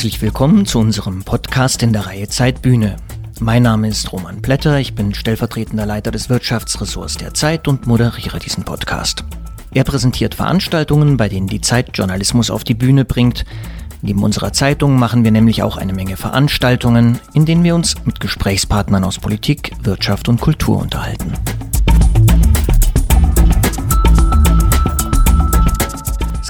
Herzlich willkommen zu unserem Podcast in der Reihe Zeitbühne. Mein Name ist Roman Plätter, ich bin stellvertretender Leiter des Wirtschaftsressorts der Zeit und moderiere diesen Podcast. Er präsentiert Veranstaltungen, bei denen die Zeit Journalismus auf die Bühne bringt. Neben unserer Zeitung machen wir nämlich auch eine Menge Veranstaltungen, in denen wir uns mit Gesprächspartnern aus Politik, Wirtschaft und Kultur unterhalten.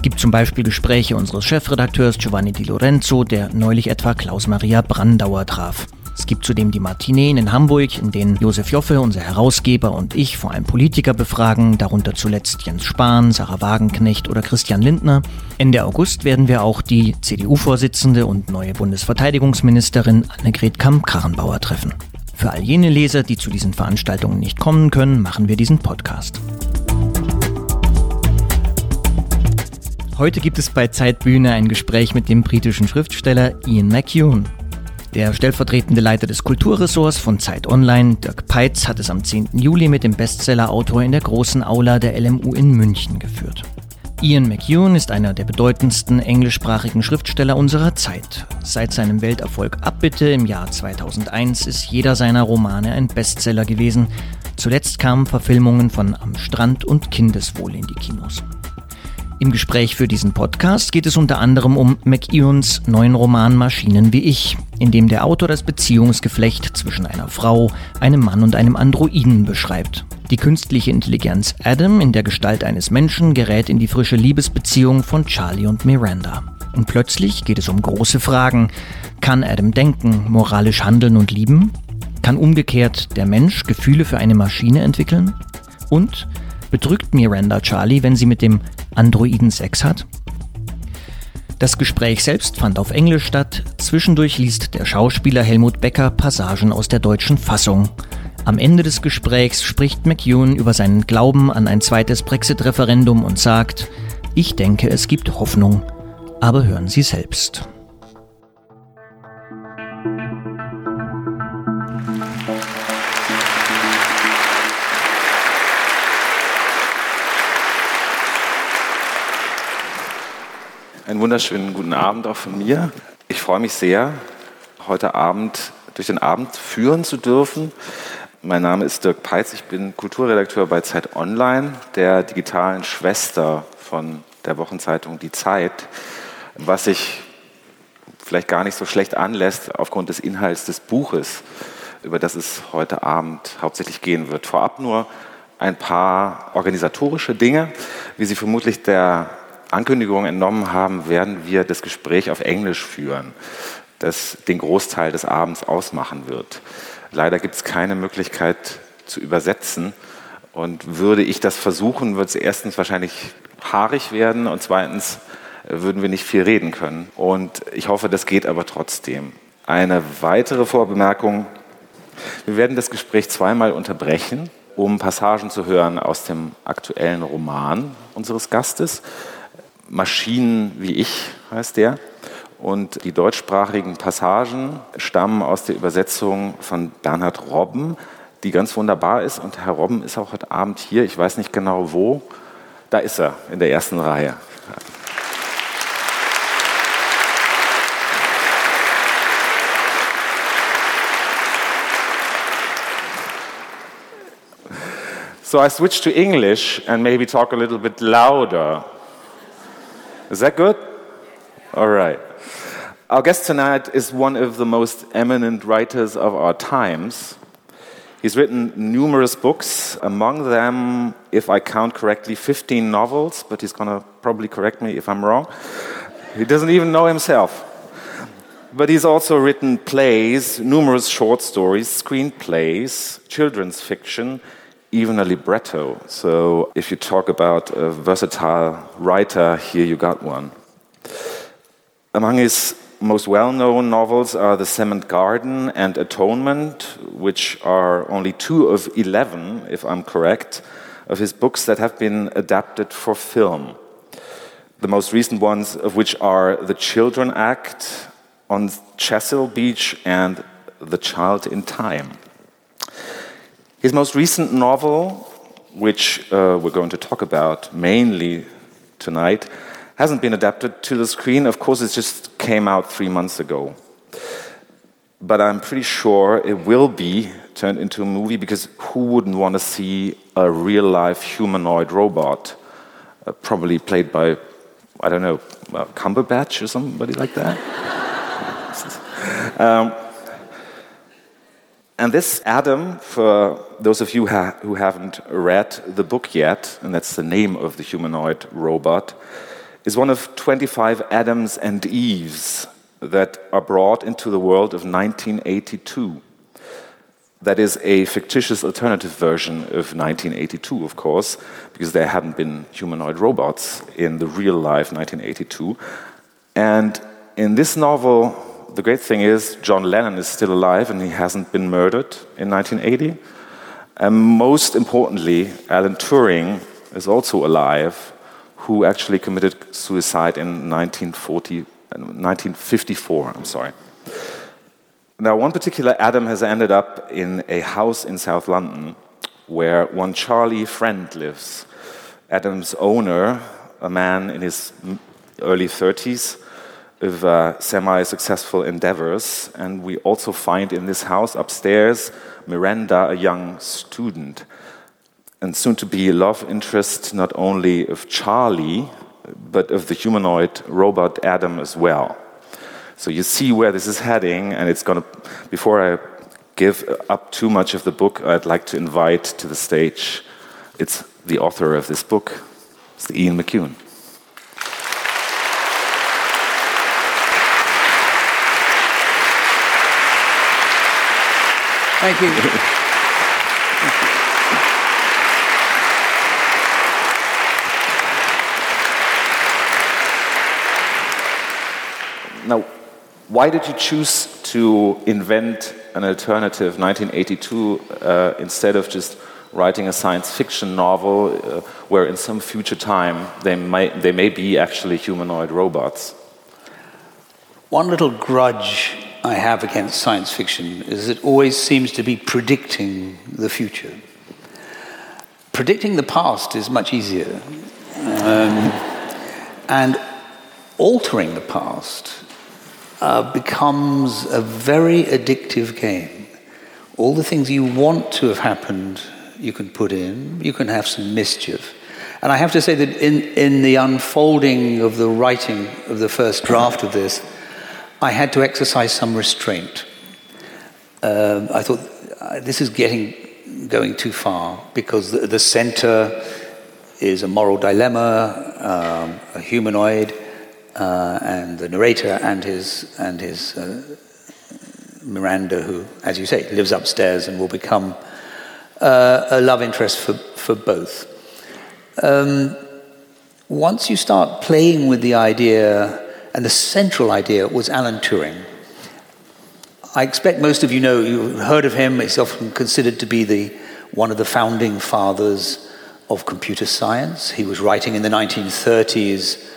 Es gibt zum Beispiel Gespräche unseres Chefredakteurs Giovanni Di Lorenzo, der neulich etwa Klaus-Maria Brandauer traf. Es gibt zudem die Martineen in Hamburg, in denen Josef Joffe, unser Herausgeber, und ich vor allem Politiker befragen, darunter zuletzt Jens Spahn, Sarah Wagenknecht oder Christian Lindner. Ende August werden wir auch die CDU-Vorsitzende und neue Bundesverteidigungsministerin Annegret Kamm-Karrenbauer treffen. Für all jene Leser, die zu diesen Veranstaltungen nicht kommen können, machen wir diesen Podcast. Heute gibt es bei Zeitbühne ein Gespräch mit dem britischen Schriftsteller Ian McEwan. Der stellvertretende Leiter des Kulturressorts von Zeit Online, Dirk Peitz, hat es am 10. Juli mit dem Bestsellerautor in der großen Aula der LMU in München geführt. Ian McEwan ist einer der bedeutendsten englischsprachigen Schriftsteller unserer Zeit. Seit seinem Welterfolg Abbitte im Jahr 2001 ist jeder seiner Romane ein Bestseller gewesen. Zuletzt kamen Verfilmungen von Am Strand und Kindeswohl in die Kinos. Im Gespräch für diesen Podcast geht es unter anderem um McEwans neuen Roman Maschinen wie ich, in dem der Autor das Beziehungsgeflecht zwischen einer Frau, einem Mann und einem Androiden beschreibt. Die künstliche Intelligenz Adam in der Gestalt eines Menschen gerät in die frische Liebesbeziehung von Charlie und Miranda. Und plötzlich geht es um große Fragen. Kann Adam denken, moralisch handeln und lieben? Kann umgekehrt der Mensch Gefühle für eine Maschine entwickeln? Und betrügt Miranda Charlie, wenn sie mit dem Androiden Sex hat? Das Gespräch selbst fand auf Englisch statt. Zwischendurch liest der Schauspieler Helmut Becker Passagen aus der deutschen Fassung. Am Ende des Gesprächs spricht McEwan über seinen Glauben an ein zweites Brexit-Referendum und sagt, ich denke, es gibt Hoffnung. Aber hören Sie selbst. Einen wunderschönen guten Abend auch von mir. Ich freue mich sehr, heute Abend durch den Abend führen zu dürfen. Mein Name ist Dirk Peitz, ich bin Kulturredakteur bei Zeit Online, der digitalen Schwester von der Wochenzeitung Die Zeit, was sich vielleicht gar nicht so schlecht anlässt aufgrund des Inhalts des Buches, über das es heute Abend hauptsächlich gehen wird. Vorab nur ein paar organisatorische Dinge, wie Sie vermutlich der Ankündigung entnommen haben, werden wir das Gespräch auf Englisch führen, das den Großteil des Abends ausmachen wird. Leider gibt es keine Möglichkeit zu übersetzen. Und würde ich das versuchen, wird es erstens wahrscheinlich haarig werden und zweitens würden wir nicht viel reden können. Und ich hoffe, das geht aber trotzdem. Eine weitere Vorbemerkung. Wir werden das Gespräch zweimal unterbrechen, um Passagen zu hören aus dem aktuellen Roman unseres Gastes. Maschinen wie ich heißt der. Und die deutschsprachigen Passagen stammen aus der Übersetzung von Bernhard Robben, die ganz wunderbar ist. Und Herr Robben ist auch heute Abend hier. Ich weiß nicht genau wo. Da ist er in der ersten Reihe. So I switch to English and maybe talk a little bit louder. Is that good? All right. Our guest tonight is one of the most eminent writers of our times. He's written numerous books, among them, if I count correctly, 15 novels, but he's going to probably correct me if I'm wrong. He doesn't even know himself. But he's also written plays, numerous short stories, screenplays, children's fiction, even a libretto. So if you talk about a versatile writer, here you got one. Among his most well-known novels are The Cement Garden and Atonement, which are only two of 11, if I'm correct, of his books that have been adapted for film. The most recent ones of which are The Children Act on Chesil Beach and The Child in Time. His most recent novel, which uh, we're going to talk about mainly tonight, hasn't been adapted to the screen. Of course, it just came out three months ago. But I'm pretty sure it will be turned into a movie because who wouldn't want to see a real life humanoid robot, uh, probably played by, I don't know, uh, Cumberbatch or somebody like that? um, and this Adam, for those of you ha who haven't read the book yet, and that's the name of the humanoid robot, is one of 25 Adams and Eves that are brought into the world of 1982. That is a fictitious alternative version of 1982, of course, because there hadn't been humanoid robots in the real life 1982. And in this novel, the great thing is John Lennon is still alive and he hasn't been murdered in 1980. And most importantly, Alan Turing is also alive, who actually committed suicide in 1940, 1954. I'm sorry. Now, one particular Adam has ended up in a house in South London where one Charlie Friend lives. Adam's owner, a man in his early 30s, of uh, semi successful endeavors. And we also find in this house upstairs Miranda, a young student, and soon to be love interest not only of Charlie, but of the humanoid robot Adam as well. So you see where this is heading, and it's going to, before I give up too much of the book, I'd like to invite to the stage, it's the author of this book, it's Ian McEwan. Thank you. Now, why did you choose to invent an alternative 1982 uh, instead of just writing a science fiction novel uh, where in some future time they may, they may be actually humanoid robots? One little grudge I have against science fiction is it always seems to be predicting the future. Predicting the past is much easier. Um, and altering the past uh, becomes a very addictive game. All the things you want to have happened, you can put in, you can have some mischief. And I have to say that in, in the unfolding of the writing of the first draft of this, I had to exercise some restraint. Um, I thought uh, this is getting going too far because the, the center is a moral dilemma, um, a humanoid, uh, and the narrator and his and his uh, Miranda, who, as you say, lives upstairs and will become uh, a love interest for for both. Um, once you start playing with the idea and the central idea was Alan Turing. I expect most of you know, you've heard of him. He's often considered to be the, one of the founding fathers of computer science. He was writing in the 1930s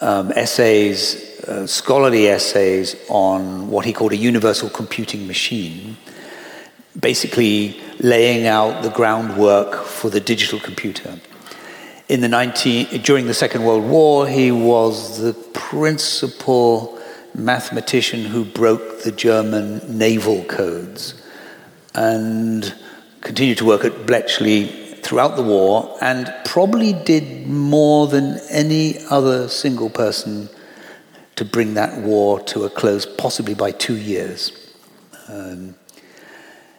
um, essays, uh, scholarly essays on what he called a universal computing machine, basically laying out the groundwork for the digital computer. In the 19, during the Second World War, he was the principal mathematician who broke the German naval codes and continued to work at Bletchley throughout the war and probably did more than any other single person to bring that war to a close, possibly by two years. Um,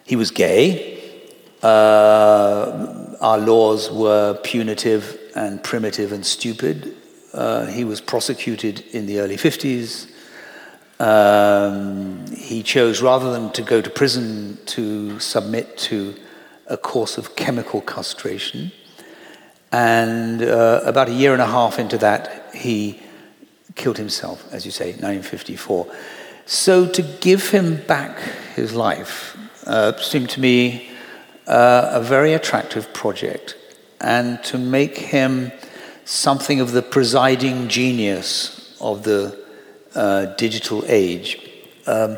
he was gay. Uh, our laws were punitive and primitive and stupid. Uh, he was prosecuted in the early 50s. Um, he chose, rather than to go to prison, to submit to a course of chemical castration. And uh, about a year and a half into that, he killed himself, as you say, 1954. So to give him back his life uh, seemed to me uh, a very attractive project and to make him something of the presiding genius of the uh, digital age um,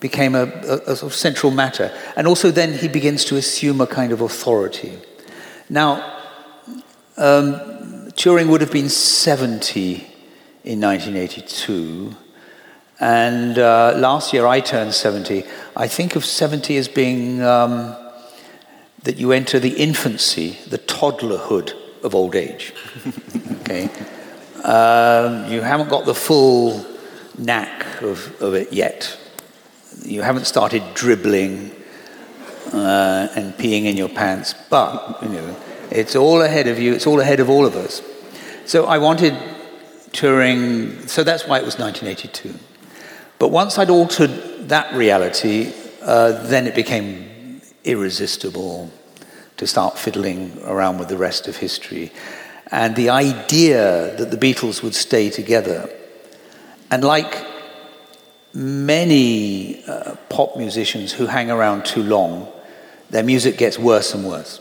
became a, a, a, sort of central matter. And also then he begins to assume a kind of authority. Now, um, Turing would have been 70 in 1982. And uh, last year I turned 70. I think of 70 as being um, that you enter the infancy, the toddlerhood of old age. okay? Um, you haven't got the full knack of, of it yet. You haven't started dribbling uh, and peeing in your pants, but you know, it's all ahead of you. It's all ahead of all of us. So I wanted Turing. So that's why it was 1982. But once I'd altered that reality, uh, then it became irresistible to start fiddling around with the rest of history. And the idea that the Beatles would stay together, and like many uh, pop musicians who hang around too long, their music gets worse and worse.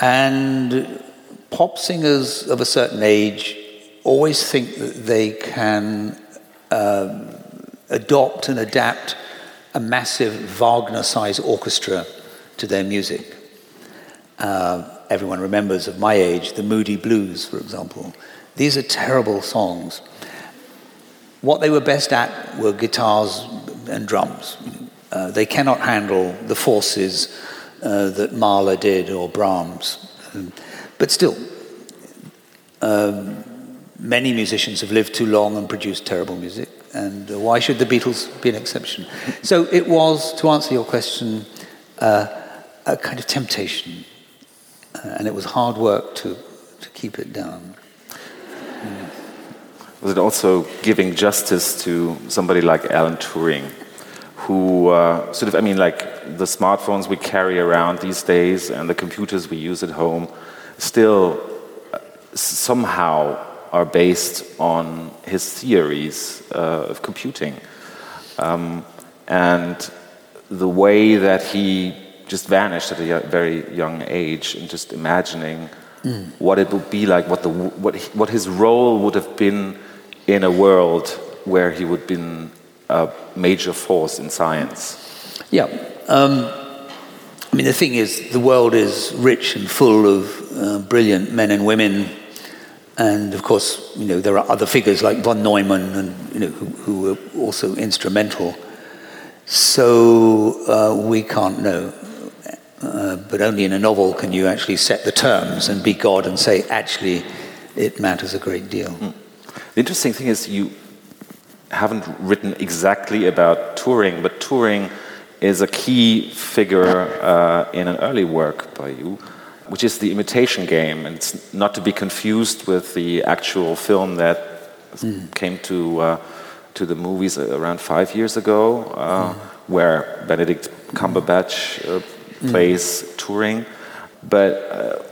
And pop singers of a certain age always think that they can um, adopt and adapt a massive Wagner sized orchestra to their music. Uh, everyone remembers of my age, the Moody Blues, for example. These are terrible songs. What they were best at were guitars and drums. Uh, they cannot handle the forces uh, that Mahler did or Brahms. But still, um, many musicians have lived too long and produced terrible music, and uh, why should the Beatles be an exception? So it was, to answer your question, uh, a kind of temptation, and it was hard work to, to keep it down. Mm. Was it also giving justice to somebody like Alan Turing? who uh, sort of, I mean, like the smartphones we carry around these days and the computers we use at home still uh, somehow are based on his theories uh, of computing. Um, and the way that he just vanished at a very young age and just imagining mm. what it would be like, what, the, what, what his role would have been in a world where he would have been a major force in science? Yeah. Um, I mean, the thing is, the world is rich and full of uh, brilliant men and women. And of course, you know, there are other figures like von Neumann and, you know, who, who were also instrumental. So uh, we can't know. Uh, but only in a novel can you actually set the terms and be God and say, actually, it matters a great deal. Mm. The interesting thing is, you haven't written exactly about Turing, but Turing is a key figure uh, in an early work by you, which is the imitation game. And it's not to be confused with the actual film that mm. came to, uh, to the movies around five years ago, uh, mm. where Benedict Cumberbatch uh, hmm. Plays mm. Turing. But uh,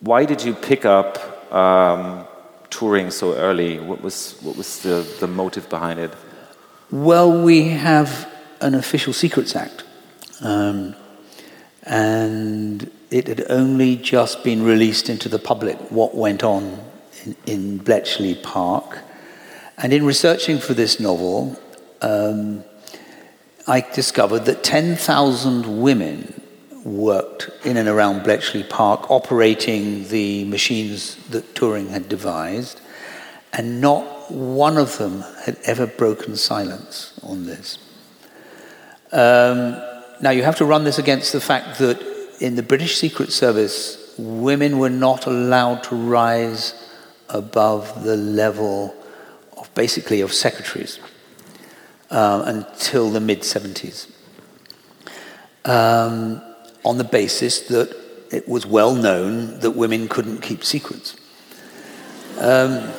why did you pick up um, Turing so early? What was, what was the, the motive behind it? Well, we have an official Secrets Act. Um, and it had only just been released into the public what went on in, in Bletchley Park. And in researching for this novel, um, I discovered that 10,000 women worked in and around Bletchley Park operating the machines that Turing had devised, and not one of them had ever broken silence on this. Um, now, you have to run this against the fact that in the British Secret Service, women were not allowed to rise above the level of basically of secretaries uh, until the mid 70s. Um, on the basis that it was well known that women couldn't keep secrets. Um,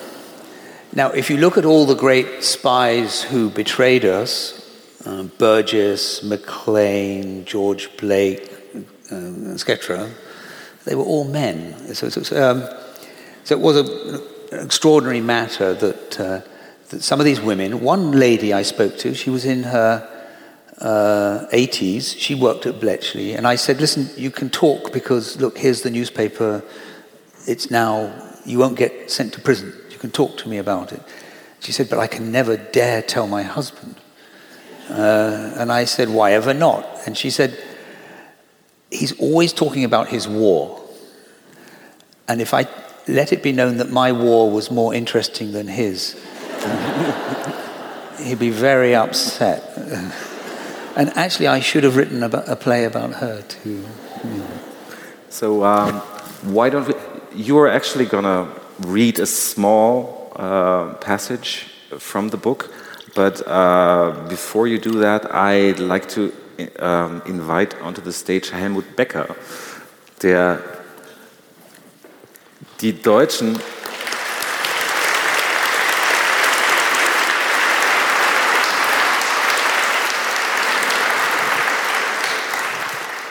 now, if you look at all the great spies who betrayed us, uh, Burgess, Maclean, George Blake, uh, etc., they were all men. So, so, um, so it was a, an extraordinary matter that, uh, that some of these women, one lady I spoke to, she was in her uh, 80s. She worked at Bletchley. And I said, listen, you can talk because, look, here's the newspaper. It's now, you won't get sent to prison. You can talk to me about it. She said, but I can never dare tell my husband. Uh, and I said, why ever not? And she said, he's always talking about his war. And if I, let it be known that my war was more interesting than his. He'd be very upset. And actually, I should have written a play about her too. So, um, why don't we? You are actually gonna read a small uh, passage from the book, but uh, before you do that, I'd like to um, invite onto the stage Helmut Becker, der die Deutschen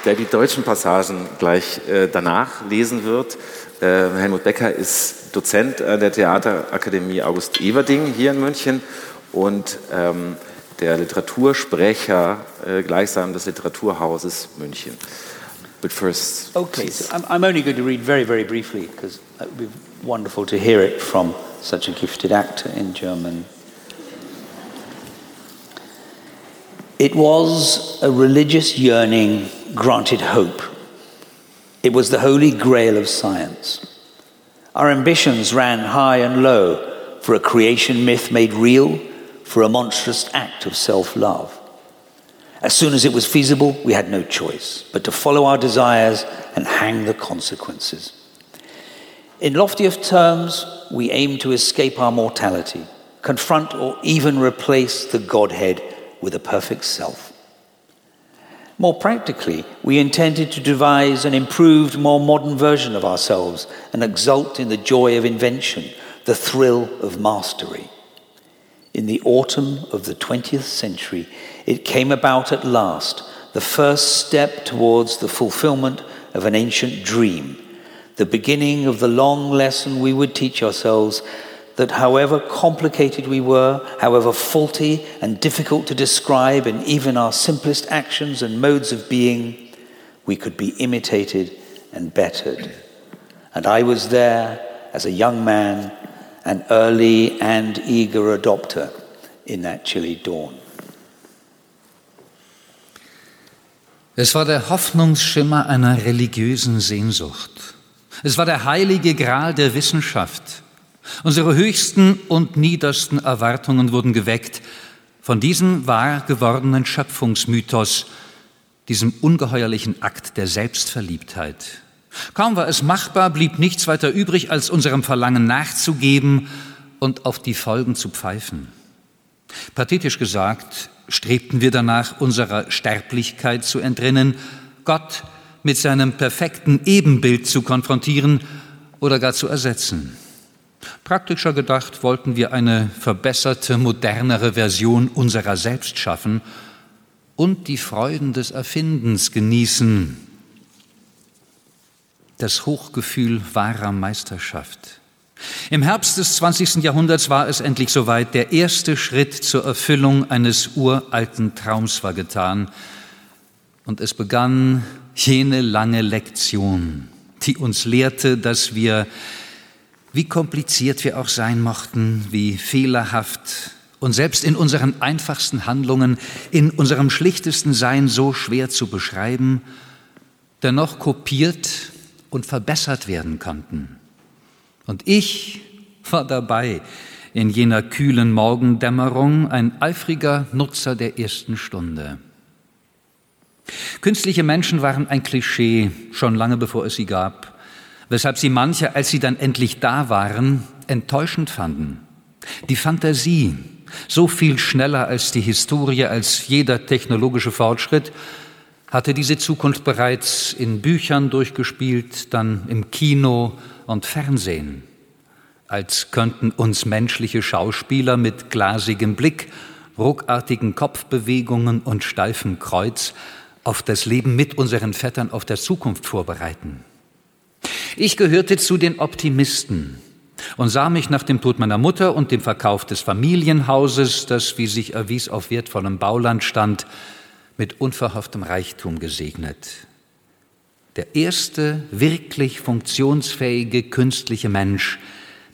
der die deutschen Passagen gleich äh, danach lesen wird. Äh, Helmut Becker ist Dozent an der Theaterakademie August Everding hier in München und ähm, der Literatursprecher äh, gleichsam des Literaturhauses München. But first, okay, so I'm, I'm only going to read very, very briefly because it would be wonderful to hear it from such a gifted actor in German. It was a religious yearning granted hope. It was the holy grail of science. Our ambitions ran high and low for a creation myth made real, for a monstrous act of self love. As soon as it was feasible, we had no choice but to follow our desires and hang the consequences. In loftier terms, we aim to escape our mortality, confront or even replace the Godhead with a perfect self. More practically, we intended to devise an improved, more modern version of ourselves and exult in the joy of invention, the thrill of mastery. In the autumn of the 20th century, it came about at last, the first step towards the fulfillment of an ancient dream, the beginning of the long lesson we would teach ourselves that however complicated we were, however faulty and difficult to describe in even our simplest actions and modes of being, we could be imitated and bettered. And I was there as a young man, an early and eager adopter in that chilly dawn. Es war der Hoffnungsschimmer einer religiösen Sehnsucht. Es war der heilige Gral der Wissenschaft Unsere höchsten und niedersten Erwartungen wurden geweckt von diesem wahr gewordenen Schöpfungsmythos, diesem ungeheuerlichen Akt der Selbstverliebtheit. Kaum war es machbar, blieb nichts weiter übrig, als unserem Verlangen nachzugeben und auf die Folgen zu pfeifen. Pathetisch gesagt, strebten wir danach, unserer Sterblichkeit zu entrinnen, Gott mit seinem perfekten Ebenbild zu konfrontieren oder gar zu ersetzen. Praktischer gedacht wollten wir eine verbesserte, modernere Version unserer selbst schaffen und die Freuden des Erfindens genießen, das Hochgefühl wahrer Meisterschaft. Im Herbst des 20. Jahrhunderts war es endlich soweit, der erste Schritt zur Erfüllung eines uralten Traums war getan und es begann jene lange Lektion, die uns lehrte, dass wir wie kompliziert wir auch sein mochten, wie fehlerhaft und selbst in unseren einfachsten Handlungen, in unserem schlichtesten Sein so schwer zu beschreiben, dennoch kopiert und verbessert werden konnten. Und ich war dabei in jener kühlen Morgendämmerung, ein eifriger Nutzer der ersten Stunde. Künstliche Menschen waren ein Klischee, schon lange bevor es sie gab weshalb sie manche, als sie dann endlich da waren, enttäuschend fanden. Die Fantasie, so viel schneller als die Historie, als jeder technologische Fortschritt, hatte diese Zukunft bereits in Büchern durchgespielt, dann im Kino und Fernsehen, als könnten uns menschliche Schauspieler mit glasigem Blick, ruckartigen Kopfbewegungen und steifem Kreuz auf das Leben mit unseren Vettern auf der Zukunft vorbereiten. Ich gehörte zu den Optimisten und sah mich nach dem Tod meiner Mutter und dem Verkauf des Familienhauses, das, wie sich erwies, auf wertvollem Bauland stand, mit unverhofftem Reichtum gesegnet. Der erste wirklich funktionsfähige künstliche Mensch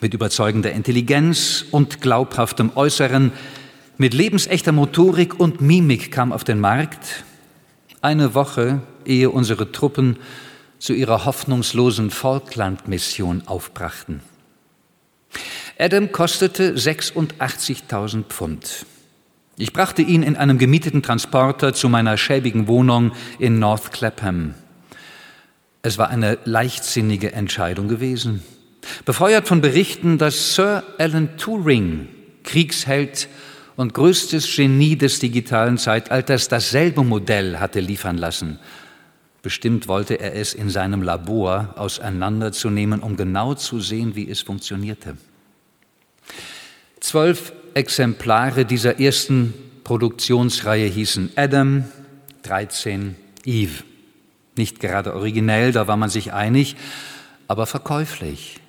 mit überzeugender Intelligenz und glaubhaftem Äußeren, mit lebensechter Motorik und Mimik kam auf den Markt, eine Woche ehe unsere Truppen zu ihrer hoffnungslosen Falkland-Mission aufbrachten. Adam kostete 86.000 Pfund. Ich brachte ihn in einem gemieteten Transporter zu meiner schäbigen Wohnung in North Clapham. Es war eine leichtsinnige Entscheidung gewesen. Befeuert von Berichten, dass Sir Alan Turing, Kriegsheld und größtes Genie des digitalen Zeitalters, dasselbe Modell hatte liefern lassen. Bestimmt wollte er es in seinem Labor auseinanderzunehmen, um genau zu sehen, wie es funktionierte. Zwölf Exemplare dieser ersten Produktionsreihe hießen Adam, 13 Eve. Nicht gerade originell, da war man sich einig, aber verkäuflich.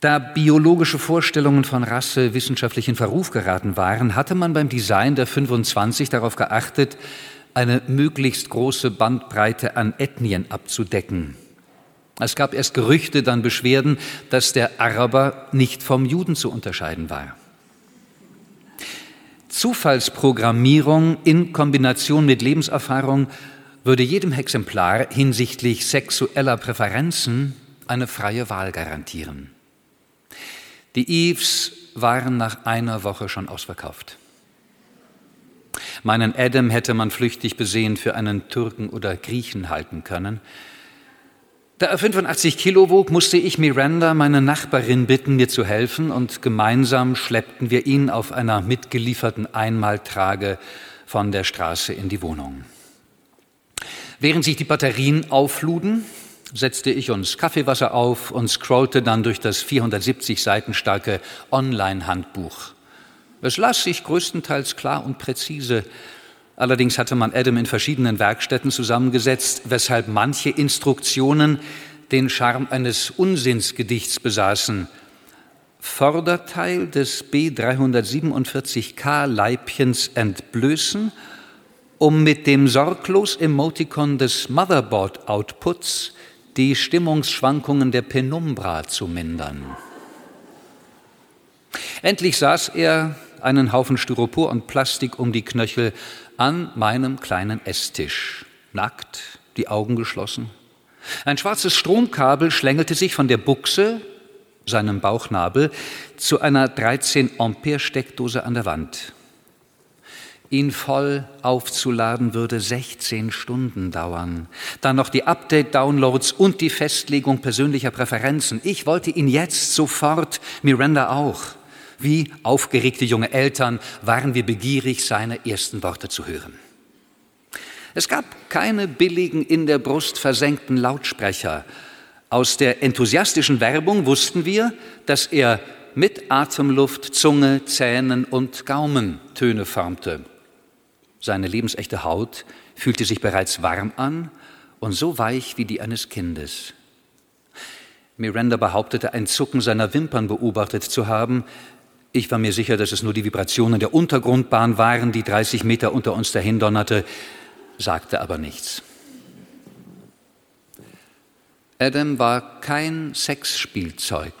Da biologische Vorstellungen von Rasse wissenschaftlich in Verruf geraten waren, hatte man beim Design der 25 darauf geachtet, eine möglichst große Bandbreite an Ethnien abzudecken. Es gab erst Gerüchte, dann Beschwerden, dass der Araber nicht vom Juden zu unterscheiden war. Zufallsprogrammierung in Kombination mit Lebenserfahrung würde jedem Exemplar hinsichtlich sexueller Präferenzen eine freie Wahl garantieren. Die Eves waren nach einer Woche schon ausverkauft. Meinen Adam hätte man flüchtig besehen für einen Türken oder Griechen halten können. Da er 85 Kilo wog, musste ich Miranda, meine Nachbarin, bitten, mir zu helfen, und gemeinsam schleppten wir ihn auf einer mitgelieferten Einmaltrage von der Straße in die Wohnung. Während sich die Batterien aufluden, setzte ich uns Kaffeewasser auf und scrollte dann durch das 470 Seiten starke Online-Handbuch. Es las sich größtenteils klar und präzise, Allerdings hatte man Adam in verschiedenen Werkstätten zusammengesetzt, weshalb manche Instruktionen den Charme eines Unsinnsgedichts besaßen. Vorderteil des B347K Leibchens entblößen, um mit dem sorglos Emoticon des Motherboard Outputs die Stimmungsschwankungen der Penumbra zu mindern. Endlich saß er, einen Haufen Styropor und Plastik um die Knöchel, an meinem kleinen Esstisch, nackt, die Augen geschlossen. Ein schwarzes Stromkabel schlängelte sich von der Buchse, seinem Bauchnabel, zu einer 13 Ampere Steckdose an der Wand. Ihn voll aufzuladen würde 16 Stunden dauern. Dann noch die Update-Downloads und die Festlegung persönlicher Präferenzen. Ich wollte ihn jetzt sofort, Miranda auch. Wie aufgeregte junge Eltern waren wir begierig, seine ersten Worte zu hören. Es gab keine billigen, in der Brust versenkten Lautsprecher. Aus der enthusiastischen Werbung wussten wir, dass er mit Atemluft, Zunge, Zähnen und Gaumen Töne formte. Seine lebensechte Haut fühlte sich bereits warm an und so weich wie die eines Kindes. Miranda behauptete, ein Zucken seiner Wimpern beobachtet zu haben, ich war mir sicher, dass es nur die Vibrationen der Untergrundbahn waren, die 30 Meter unter uns dahin donnerte, sagte aber nichts. Adam war kein Sexspielzeug.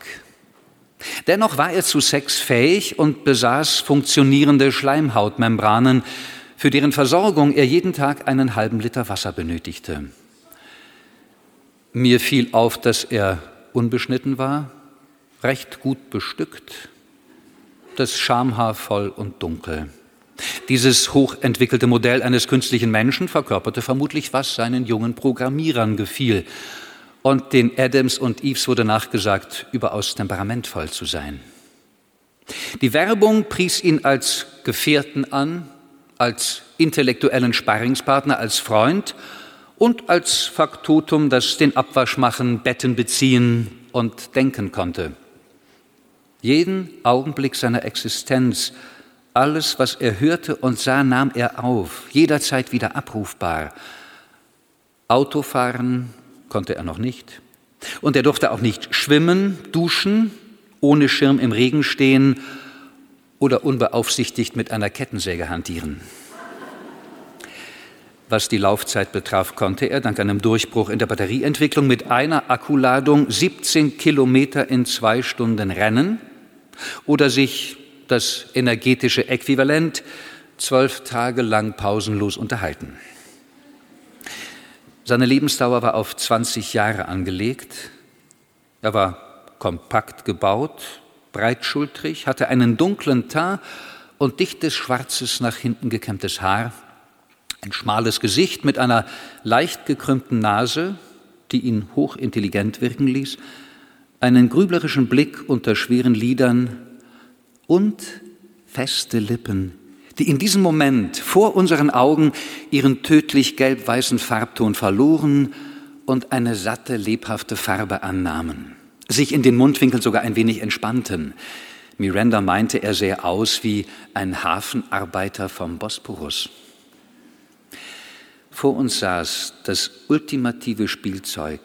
Dennoch war er zu Sex fähig und besaß funktionierende Schleimhautmembranen, für deren Versorgung er jeden Tag einen halben Liter Wasser benötigte. Mir fiel auf, dass er unbeschnitten war, recht gut bestückt das Schamhaar voll und dunkel. Dieses hochentwickelte Modell eines künstlichen Menschen verkörperte vermutlich, was seinen jungen Programmierern gefiel. Und den Adams und Eves wurde nachgesagt, überaus temperamentvoll zu sein. Die Werbung pries ihn als Gefährten an, als intellektuellen Sparringspartner, als Freund und als Faktotum, das den Abwasch machen, Betten beziehen und denken konnte. Jeden Augenblick seiner Existenz, alles, was er hörte und sah, nahm er auf, jederzeit wieder abrufbar. Autofahren konnte er noch nicht. Und er durfte auch nicht schwimmen, duschen, ohne Schirm im Regen stehen oder unbeaufsichtigt mit einer Kettensäge hantieren. Was die Laufzeit betraf, konnte er dank einem Durchbruch in der Batterieentwicklung mit einer Akkuladung 17 Kilometer in zwei Stunden rennen oder sich das energetische Äquivalent zwölf Tage lang pausenlos unterhalten. Seine Lebensdauer war auf 20 Jahre angelegt. Er war kompakt gebaut, breitschultrig, hatte einen dunklen Teint und dichtes, schwarzes, nach hinten gekämmtes Haar, ein schmales Gesicht mit einer leicht gekrümmten Nase, die ihn hochintelligent wirken ließ, einen grüblerischen Blick unter schweren Lidern und feste Lippen, die in diesem Moment vor unseren Augen ihren tödlich gelb-weißen Farbton verloren und eine satte, lebhafte Farbe annahmen, sich in den Mundwinkeln sogar ein wenig entspannten. Miranda meinte, er sähe aus wie ein Hafenarbeiter vom Bosporus. Vor uns saß das ultimative Spielzeug,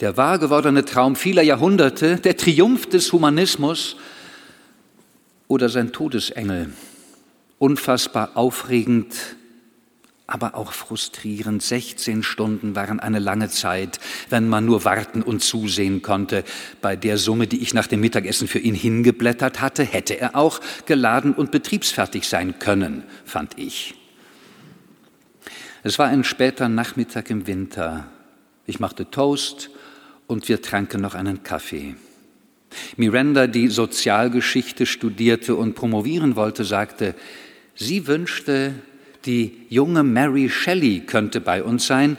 der wahr gewordene Traum vieler Jahrhunderte, der Triumph des Humanismus oder sein Todesengel, unfassbar aufregend, aber auch frustrierend. 16 Stunden waren eine lange Zeit, wenn man nur warten und zusehen konnte. Bei der Summe, die ich nach dem Mittagessen für ihn hingeblättert hatte, hätte er auch geladen und betriebsfertig sein können, fand ich. Es war ein später Nachmittag im Winter. Ich machte Toast und wir tranken noch einen Kaffee. Miranda, die Sozialgeschichte studierte und promovieren wollte, sagte, Sie wünschte, die junge Mary Shelley könnte bei uns sein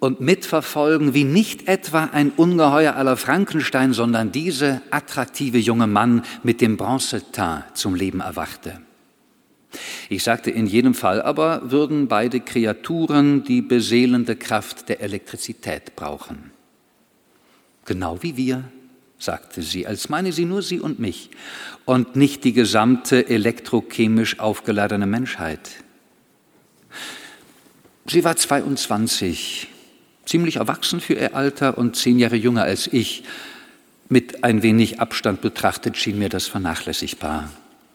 und mitverfolgen, wie nicht etwa ein Ungeheuer aller Frankenstein, sondern diese attraktive junge Mann mit dem Bronzeteint zum Leben erwachte. Ich sagte, in jedem Fall aber würden beide Kreaturen die beseelende Kraft der Elektrizität brauchen. Genau wie wir, sagte sie, als meine sie nur sie und mich und nicht die gesamte elektrochemisch aufgeladene Menschheit. Sie war 22, ziemlich erwachsen für ihr Alter und zehn Jahre jünger als ich. Mit ein wenig Abstand betrachtet schien mir das vernachlässigbar.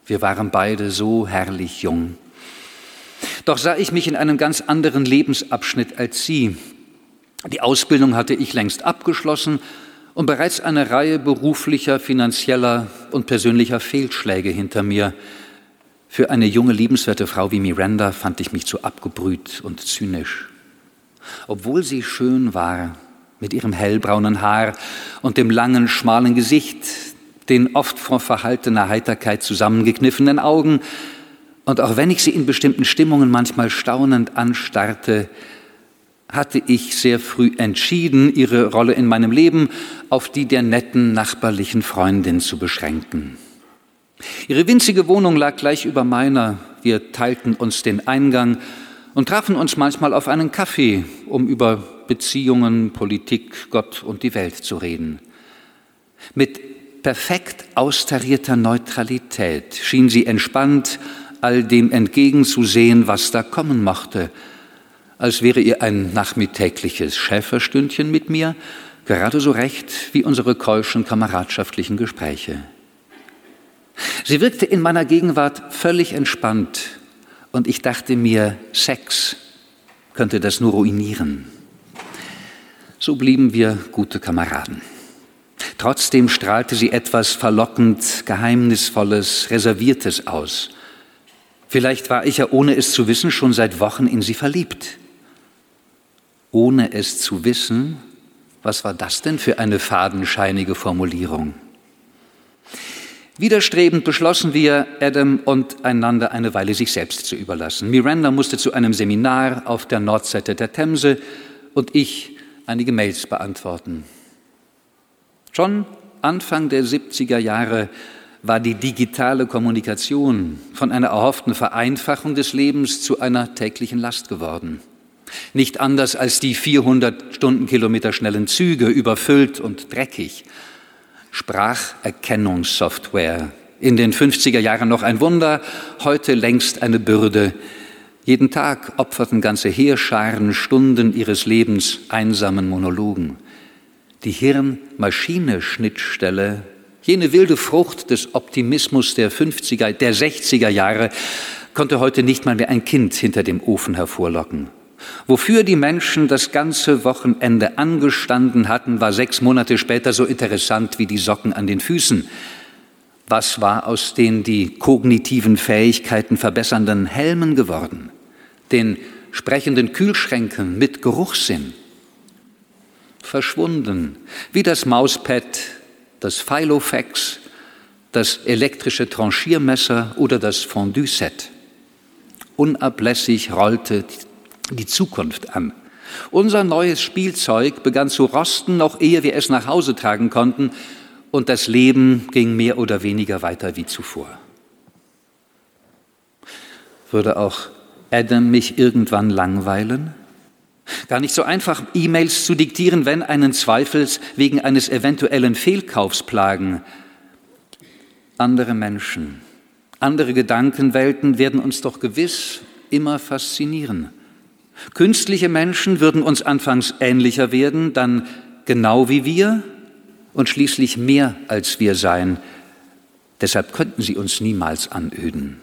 Wir waren beide so herrlich jung. Doch sah ich mich in einem ganz anderen Lebensabschnitt als sie. Die Ausbildung hatte ich längst abgeschlossen und bereits eine Reihe beruflicher, finanzieller und persönlicher Fehlschläge hinter mir. Für eine junge, liebenswerte Frau wie Miranda fand ich mich zu abgebrüht und zynisch. Obwohl sie schön war, mit ihrem hellbraunen Haar und dem langen, schmalen Gesicht, den oft vor verhaltener Heiterkeit zusammengekniffenen Augen, und auch wenn ich sie in bestimmten Stimmungen manchmal staunend anstarrte, hatte ich sehr früh entschieden, ihre Rolle in meinem Leben auf die der netten nachbarlichen Freundin zu beschränken. Ihre winzige Wohnung lag gleich über meiner. Wir teilten uns den Eingang und trafen uns manchmal auf einen Kaffee, um über Beziehungen, Politik, Gott und die Welt zu reden. Mit perfekt austarierter Neutralität schien sie entspannt all dem entgegenzusehen, was da kommen mochte – als wäre ihr ein nachmittägliches Schäferstündchen mit mir gerade so recht wie unsere keuschen kameradschaftlichen Gespräche. Sie wirkte in meiner Gegenwart völlig entspannt und ich dachte mir, Sex könnte das nur ruinieren. So blieben wir gute Kameraden. Trotzdem strahlte sie etwas verlockend, geheimnisvolles, reserviertes aus. Vielleicht war ich ja, ohne es zu wissen, schon seit Wochen in sie verliebt ohne es zu wissen, was war das denn für eine fadenscheinige Formulierung? Widerstrebend beschlossen wir, Adam und einander eine Weile sich selbst zu überlassen. Miranda musste zu einem Seminar auf der Nordseite der Themse und ich einige Mails beantworten. Schon Anfang der 70er Jahre war die digitale Kommunikation von einer erhofften Vereinfachung des Lebens zu einer täglichen Last geworden. Nicht anders als die 400 Stundenkilometer schnellen Züge, überfüllt und dreckig. Spracherkennungssoftware. In den 50er Jahren noch ein Wunder, heute längst eine Bürde. Jeden Tag opferten ganze Heerscharen Stunden ihres Lebens einsamen Monologen. Die Hirn-Maschine-Schnittstelle, jene wilde Frucht des Optimismus der 50er, der 60er Jahre, konnte heute nicht mal mehr ein Kind hinter dem Ofen hervorlocken. Wofür die Menschen das ganze Wochenende angestanden hatten, war sechs Monate später so interessant wie die Socken an den Füßen. Was war aus den die kognitiven Fähigkeiten verbessernden Helmen geworden, den sprechenden Kühlschränken mit Geruchssinn verschwunden, wie das Mauspad, das Filofax, das elektrische Tranchiermesser oder das Fondue-Set. Unablässig rollte die Zukunft an. Unser neues Spielzeug begann zu rosten, noch ehe wir es nach Hause tragen konnten, und das Leben ging mehr oder weniger weiter wie zuvor. Würde auch Adam mich irgendwann langweilen? Gar nicht so einfach, E-Mails zu diktieren, wenn einen Zweifels wegen eines eventuellen Fehlkaufs plagen. Andere Menschen, andere Gedankenwelten werden uns doch gewiss immer faszinieren. Künstliche Menschen würden uns anfangs ähnlicher werden, dann genau wie wir und schließlich mehr als wir sein. Deshalb könnten sie uns niemals anöden.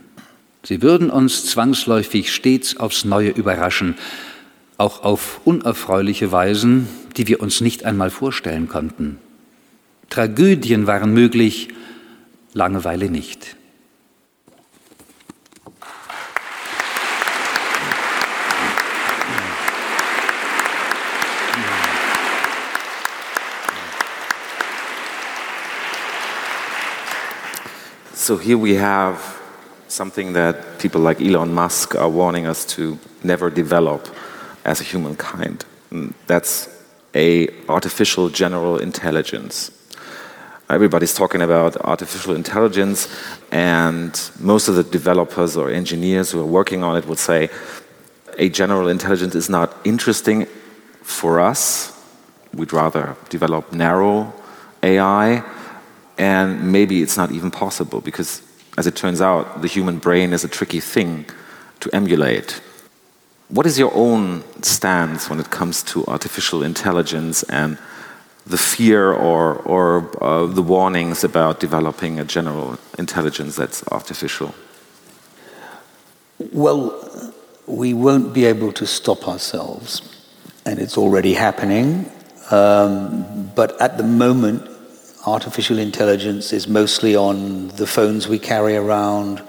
Sie würden uns zwangsläufig stets aufs Neue überraschen, auch auf unerfreuliche Weisen, die wir uns nicht einmal vorstellen konnten. Tragödien waren möglich, Langeweile nicht. So here we have something that people like Elon Musk are warning us to never develop as a humankind. And that's a artificial general intelligence. Everybody's talking about artificial intelligence, and most of the developers or engineers who are working on it would say a general intelligence is not interesting for us. We'd rather develop narrow AI and maybe it's not even possible because, as it turns out, the human brain is a tricky thing to emulate. What is your own stance when it comes to artificial intelligence and the fear or, or uh, the warnings about developing a general intelligence that's artificial? Well, we won't be able to stop ourselves, and it's already happening. Um, but at the moment, artificial intelligence is mostly on the phones we carry around,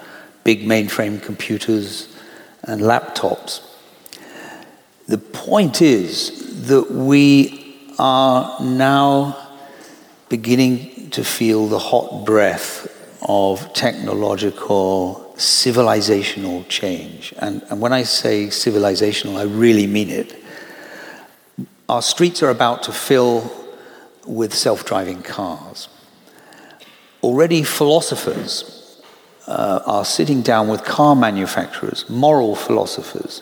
big mainframe computers, and laptops. The point is that we are now beginning to feel the hot breath of technological civilizational change. And, and when I say civilizational, I really mean it. Our streets are about to fill with self driving cars. Already, philosophers uh, are sitting down with car manufacturers, moral philosophers,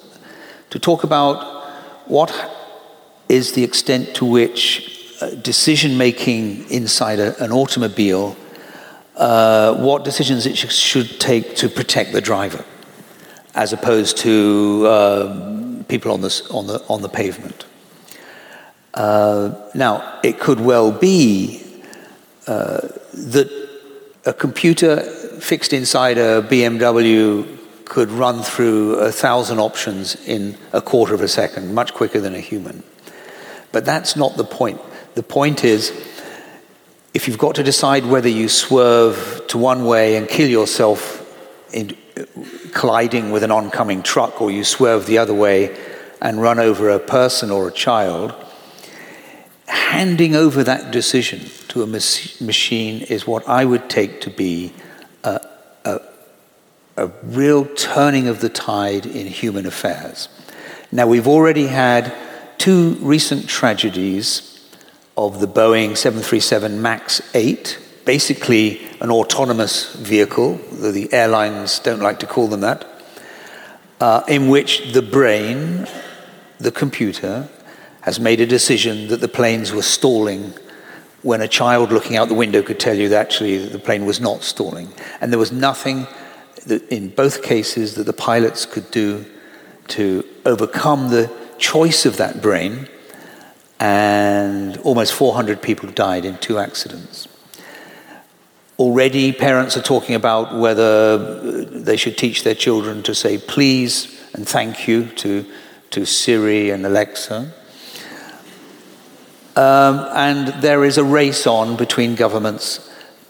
to talk about what is the extent to which uh, decision making inside a, an automobile, uh, what decisions it sh- should take to protect the driver, as opposed to um, people on the, on, the, on the pavement. Uh, now, it could well be uh, that a computer fixed inside a BMW could run through a thousand options in a quarter of a second, much quicker than a human. But that's not the point. The point is, if you've got to decide whether you swerve to one way and kill yourself in colliding with an oncoming truck, or you swerve the other way and run over a person or a child, handing over that decision to a machine is what I would take to be a, a, a real turning of the tide in human affairs. Now, we've already had two recent tragedies of the Boeing 737 MAX 8, basically an autonomous vehicle, though the airlines don't like to call them that, uh, in which the brain, the computer, has made a decision that the planes were stalling when a child looking out the window could tell you that actually the plane was not stalling. And there was nothing that in both cases that the pilots could do to overcome the choice of that brain. And almost 400 people died in two accidents. Already, parents are talking about whether they should teach their children to say please and thank you to, to Siri and Alexa. Um, and there is a race on between governments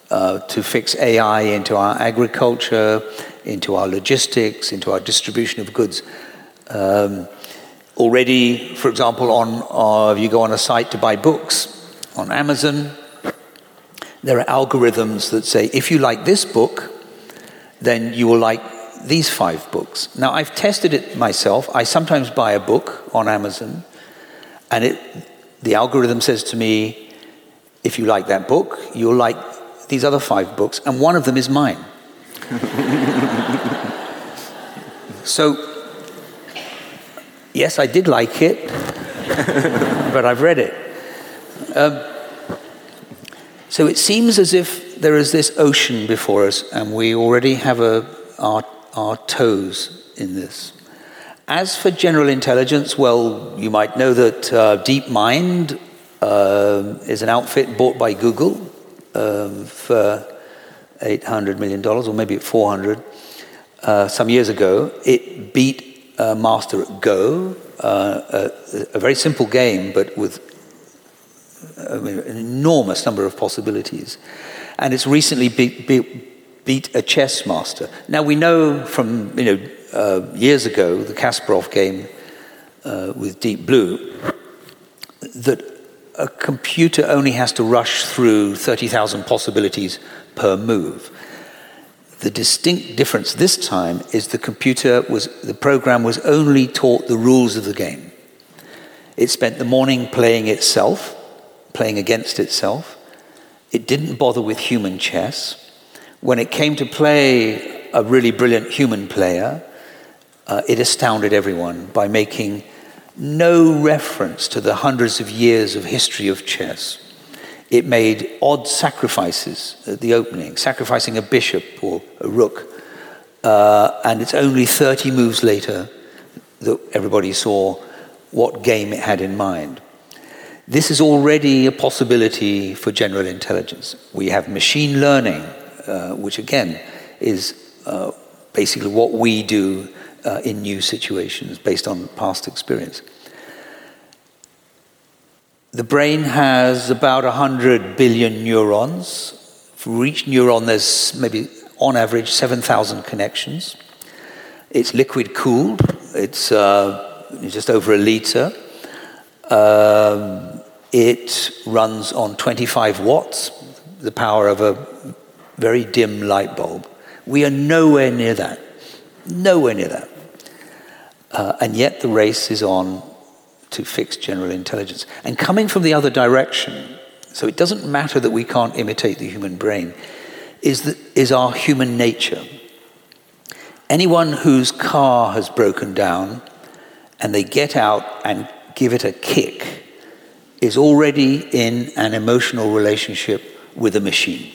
uh, to fix AI into our agriculture, into our logistics, into our distribution of goods. Um, already, for example, on uh, you go on a site to buy books on Amazon, there are algorithms that say if you like this book, then you will like these five books. Now, I've tested it myself. I sometimes buy a book on Amazon, and it, the algorithm says to me, if you like that book, you'll like these other five books, and one of them is mine. so, yes, I did like it, but I've read it. Um, so it seems as if there is this ocean before us, and we already have a, our, our toes in this. As for general intelligence, well, you might know that uh, DeepMind uh, is an outfit bought by Google um, for $800 million, or maybe 400 uh, some years ago. It beat uh, Master at Go, uh, a, a, very simple game, but with I mean, an enormous number of possibilities. And it's recently beat, a chess master. Now, we know from you know, uh, years ago, the Kasparov game uh, with Deep Blue, that a computer only has to rush through 30,000 possibilities per move. The distinct difference this time is the computer was, the program was only taught the rules of the game. It spent the morning playing itself, playing against itself. It didn't bother with human chess. When it came to play a really brilliant human player, uh, it astounded everyone by making no reference to the hundreds of years of history of chess. It made odd sacrifices at the opening, sacrificing a bishop or a rook. Uh, and it's only 30 moves later that everybody saw what game it had in mind. This is already a possibility for general intelligence. We have machine learning, uh, which again is uh, basically what we do uh, in new situations based on past experience. The brain has about 100 billion neurons. For each neuron, there's maybe on average 7,000 connections. It's liquid cooled, it's uh, just over a liter. Um, it runs on 25 watts, the power of a very dim light bulb. We are nowhere near that. Nowhere near that. Uh, and yet the race is on to fix general intelligence. And coming from the other direction, so it doesn't matter that we can't imitate the human brain, is, the, is our human nature. Anyone whose car has broken down and they get out and give it a kick is already in an emotional relationship with a machine.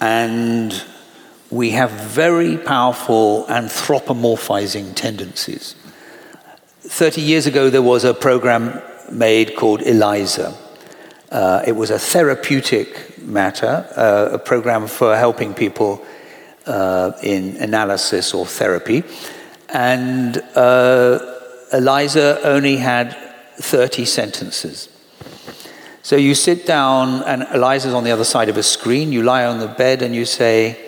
and we have very powerful anthropomorphizing tendencies. 30 years ago, there was a program made called ELIZA. Uh, it was a therapeutic matter, uh, a program for helping people uh, in analysis or therapy. And uh, ELIZA only had 30 sentences. So you sit down, and Eliza's on the other side of a screen. You lie on the bed and you say,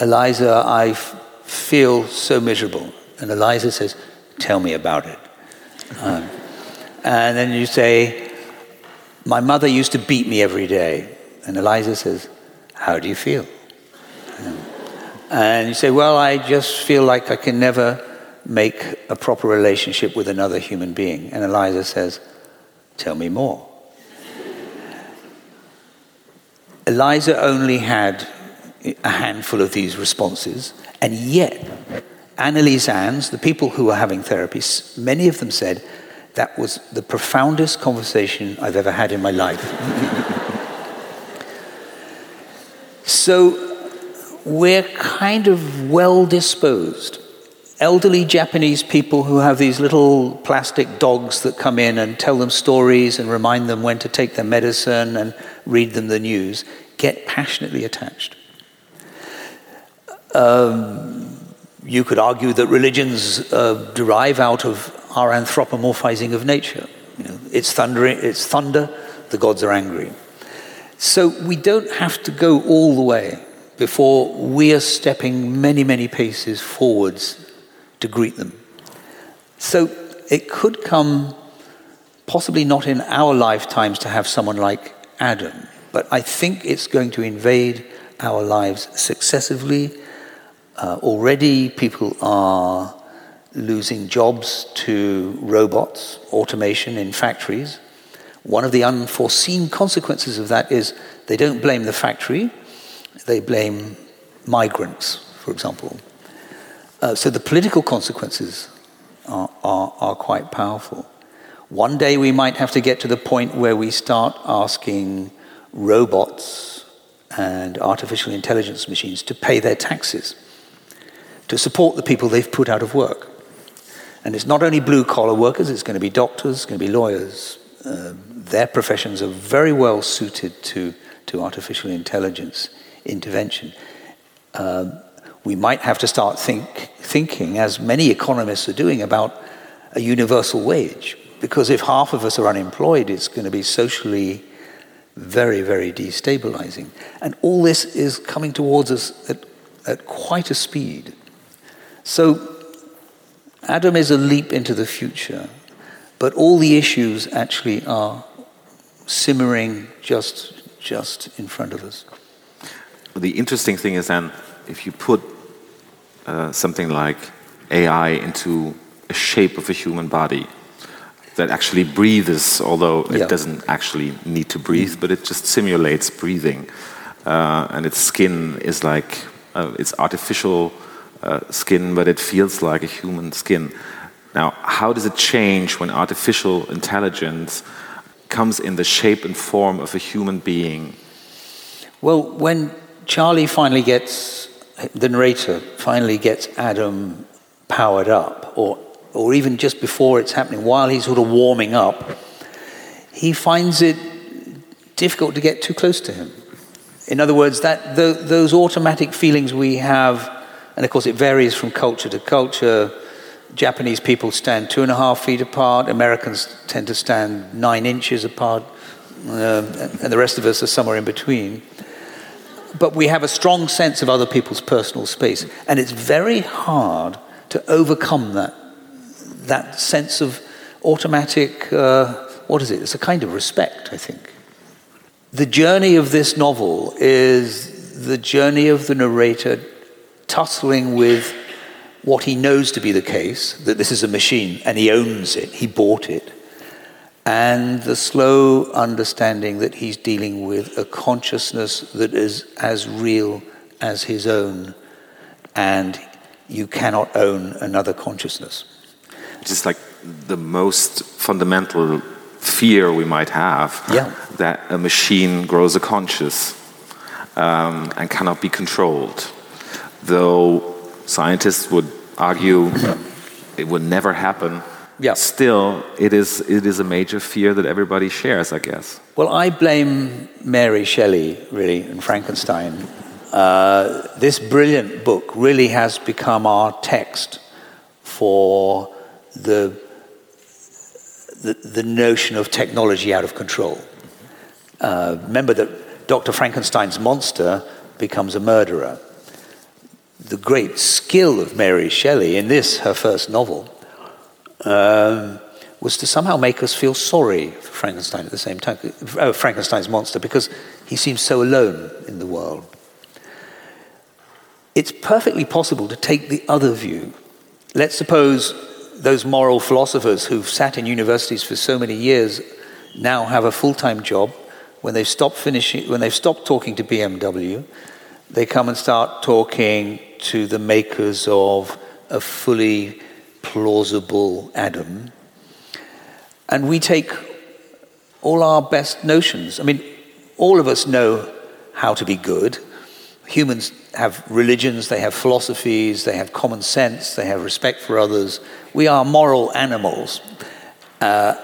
Eliza, I feel so miserable. And Eliza says, Tell me about it. Um, and then you say, My mother used to beat me every day. And Eliza says, How do you feel? Um, and you say, Well, I just feel like I can never make a proper relationship with another human being? And Eliza says, Tell me more. Eliza only had a handful of these responses, and yet, analysands, the people who were having therapy, many of them said, that was the profoundest conversation I've ever had in my life. so we're kind of well disposed elderly Japanese people who have these little plastic dogs that come in and tell them stories and remind them when to take their medicine and read them the news get passionately attached. Um, you could argue that religions uh, derive out of our anthropomorphizing of nature. You know, it's, thunder, it's thunder, the gods are angry. So we don't have to go all the way before we are stepping many, many paces forwards to greet them. So it could come, possibly not in our lifetimes, to have someone like Adam, but I think it's going to invade our lives successively. Uh, already, people are losing jobs to robots, automation in factories. One of the unforeseen consequences of that is they don't blame the factory, they blame migrants, for example. Uh, so the political consequences are, are, are quite powerful. One day we might have to get to the point where we start asking robots and artificial intelligence machines to pay their taxes, to support the people they've put out of work. And it's not only blue collar workers, it's going to be doctors, it's going to be lawyers. Uh, their professions are very well suited to, to artificial intelligence intervention. Um, we might have to start think, thinking, as many economists are doing, about a universal wage. Because if half of us are unemployed, it's going to be socially very, very destabilizing. And all this is coming towards us at, at quite a speed. So, Adam is a leap into the future, but all the issues actually are simmering just, just in front of us. The interesting thing is then, if you put uh, something like AI into a shape of a human body that actually breathes, although it yeah. doesn't actually need to breathe, but it just simulates breathing. Uh, and its skin is like, uh, it's artificial uh, skin, but it feels like a human skin. Now, how does it change when artificial intelligence comes in the shape and form of a human being? Well, when Charlie finally gets, the narrator finally gets Adam powered up, or, or even just before it's happening, while he's sort of warming up, he finds it difficult to get too close to him. In other words, that the, those automatic feelings we have, and of course it varies from culture to culture. Japanese people stand two and a half feet apart. Americans tend to stand nine inches apart, uh, and the rest of us are somewhere in between but we have a strong sense of other people's personal space. And it's very hard to overcome that, that sense of automatic, uh, what is it? It's a kind of respect, I think. The journey of this novel is the journey of the narrator tussling with what he knows to be the case, that this is a machine and he owns it, he bought it and the slow understanding that he's dealing with a consciousness that is as real as his own, and you cannot own another consciousness. Just like the most fundamental fear we might have yeah. that a machine grows a conscious um, and cannot be controlled. Though scientists would argue it would never happen yeah. still it is, it is a major fear that everybody shares, I guess. Well, I blame Mary Shelley, really, and Frankenstein. Uh, this brilliant book really has become our text for the, the, the notion of technology out of control. Uh, remember that Dr. Frankenstein's monster becomes a murderer. The great skill of Mary Shelley in this, her first novel, um, was to somehow make us feel sorry for Frankenstein at the same time, uh, Frankenstein's monster, because he seems so alone in the world. It's perfectly possible to take the other view. Let's suppose those moral philosophers who've sat in universities for so many years now have a full-time job. When they've stopped finishing, when they've stopped talking to BMW, they come and start talking to the makers of a fully plausible Adam. And we take all our best notions. I mean, all of us know how to be good. Humans have religions, they have philosophies, they have common sense, they have respect for others. We are moral animals. Uh,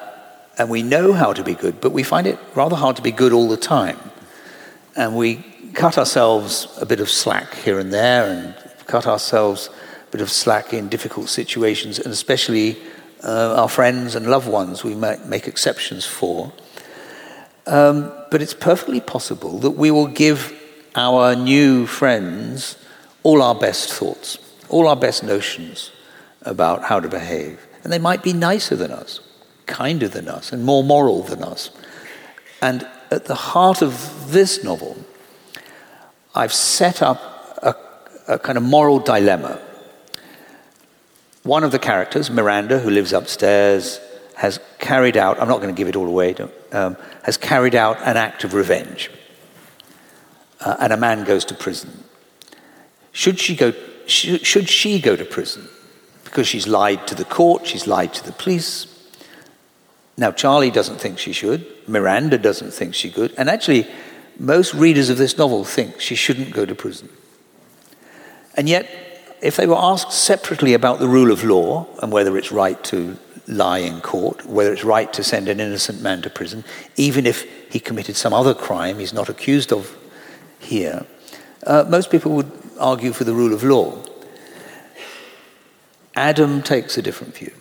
and we know how to be good, but we find it rather hard to be good all the time. And we cut ourselves a bit of slack here and there and cut ourselves a bit of slack in difficult situations, and especially uh, our friends and loved ones we might make exceptions for. Um, but it's perfectly possible that we will give our new friends all our best thoughts, all our best notions about how to behave. And they might be nicer than us, kinder than us, and more moral than us. And at the heart of this novel, I've set up a, kind of moral dilemma. One of the characters, Miranda, who lives upstairs, has carried out, I'm not going to give it all away, um, has carried out an act of revenge. Uh, and a man goes to prison. Should she, go, sh- should she go to prison? Because she's lied to the court, she's lied to the police. Now, Charlie doesn't think she should, Miranda doesn't think she could, and actually, most readers of this novel think she shouldn't go to prison. And yet, if they were asked separately about the rule of law and whether it's right to lie in court, whether it's right to send an innocent man to prison, even if he committed some other crime he's not accused of here, uh, most people would argue for the rule of law. Adam takes a different view.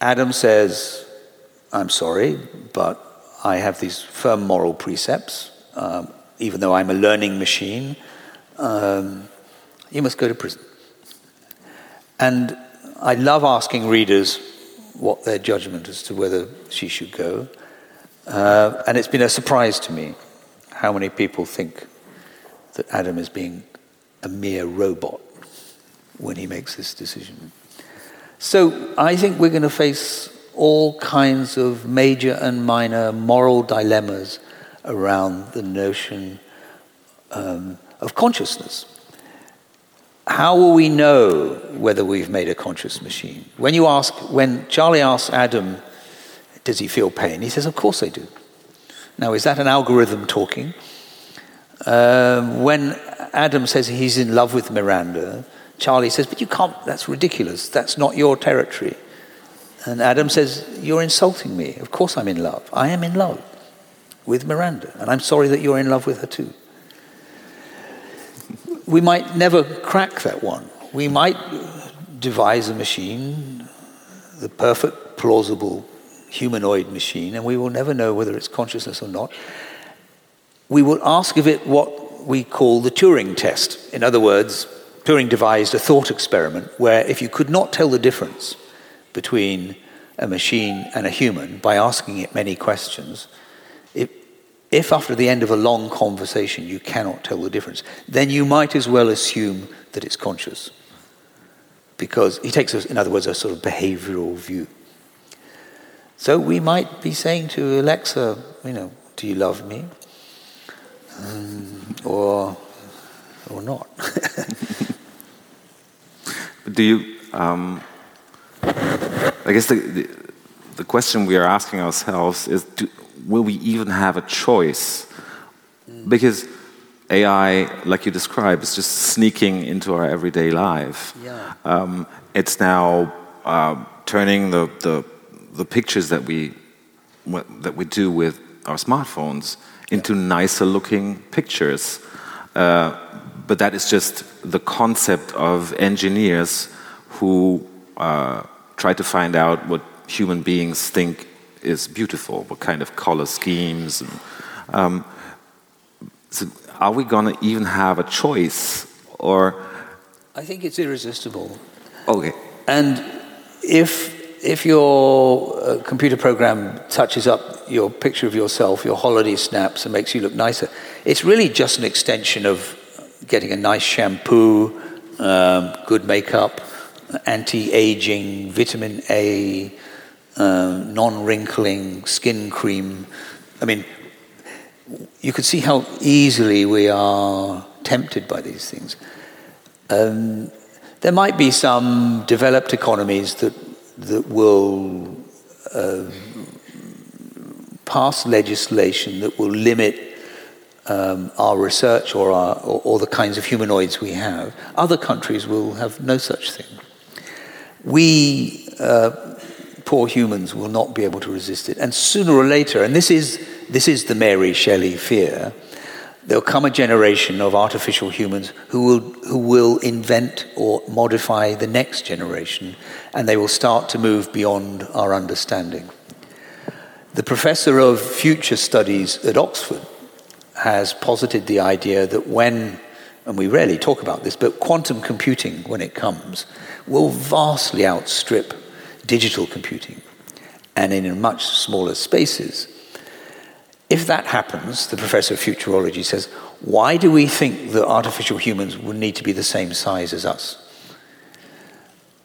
Adam says, I'm sorry, but I have these firm moral precepts. Um, even though I'm a learning machine, um, you must go to prison. And I love asking readers what their judgment as to whether she should go. Uh, and it's been a surprise to me how many people think that Adam is being a mere robot when he makes this decision. So I think we're going to face all kinds of major and minor moral dilemmas around the notion um, of consciousness. How will we know whether we've made a conscious machine? When you ask, when Charlie asks Adam, does he feel pain? He says, of course I do. Now, is that an algorithm talking? Um, when Adam says he's in love with Miranda, Charlie says, but you can't, that's ridiculous. That's not your territory. And Adam says, You're insulting me. Of course I'm in love. I am in love with Miranda. And I'm sorry that you're in love with her too we might never crack that one. We might devise a machine, the perfect, plausible humanoid machine, and we will never know whether it's consciousness or not. We will ask of it what we call the Turing test. In other words, Turing devised a thought experiment where if you could not tell the difference between a machine and a human by asking it many questions, if after the end of a long conversation you cannot tell the difference, then you might as well assume that it's conscious. Because he takes, us, in other words, a sort of behavioral view. So we might be saying to Alexa, you know, do you love me? Um, or, or not. do you, um, I guess the, the, the, question we are asking ourselves is do, will we even have a choice? Because AI, like you described, is just sneaking into our everyday life. Yeah. Um, it's now uh, turning the, the, the pictures that we that we do with our smartphones into yeah. nicer looking pictures. Uh, but that is just the concept of engineers who uh, try to find out what human beings think is beautiful, what kind of color schemes. And, um, so are we going to even have a choice? Or I think it's irresistible. Okay. And if if your uh, computer program touches up your picture of yourself, your holiday snaps, and makes you look nicer, it's really just an extension of getting a nice shampoo, um, good makeup, anti-aging, vitamin A, uh, non-wrinkling skin cream. I mean, you could see how easily we are tempted by these things. Um, there might be some developed economies that that will uh, pass legislation that will limit um, our research or, our, or, or the kinds of humanoids we have. Other countries will have no such thing. We uh, poor humans will not be able to resist it. And sooner or later, and this is, this is the Mary Shelley fear, there'll come a generation of artificial humans who will, who will invent or modify the next generation, and they will start to move beyond our understanding. The professor of future studies at Oxford has posited the idea that when, and we rarely talk about this, but quantum computing, when it comes, will vastly outstrip digital computing and in much smaller spaces. If that happens, the professor of futurology says, why do we think that artificial humans would need to be the same size as us?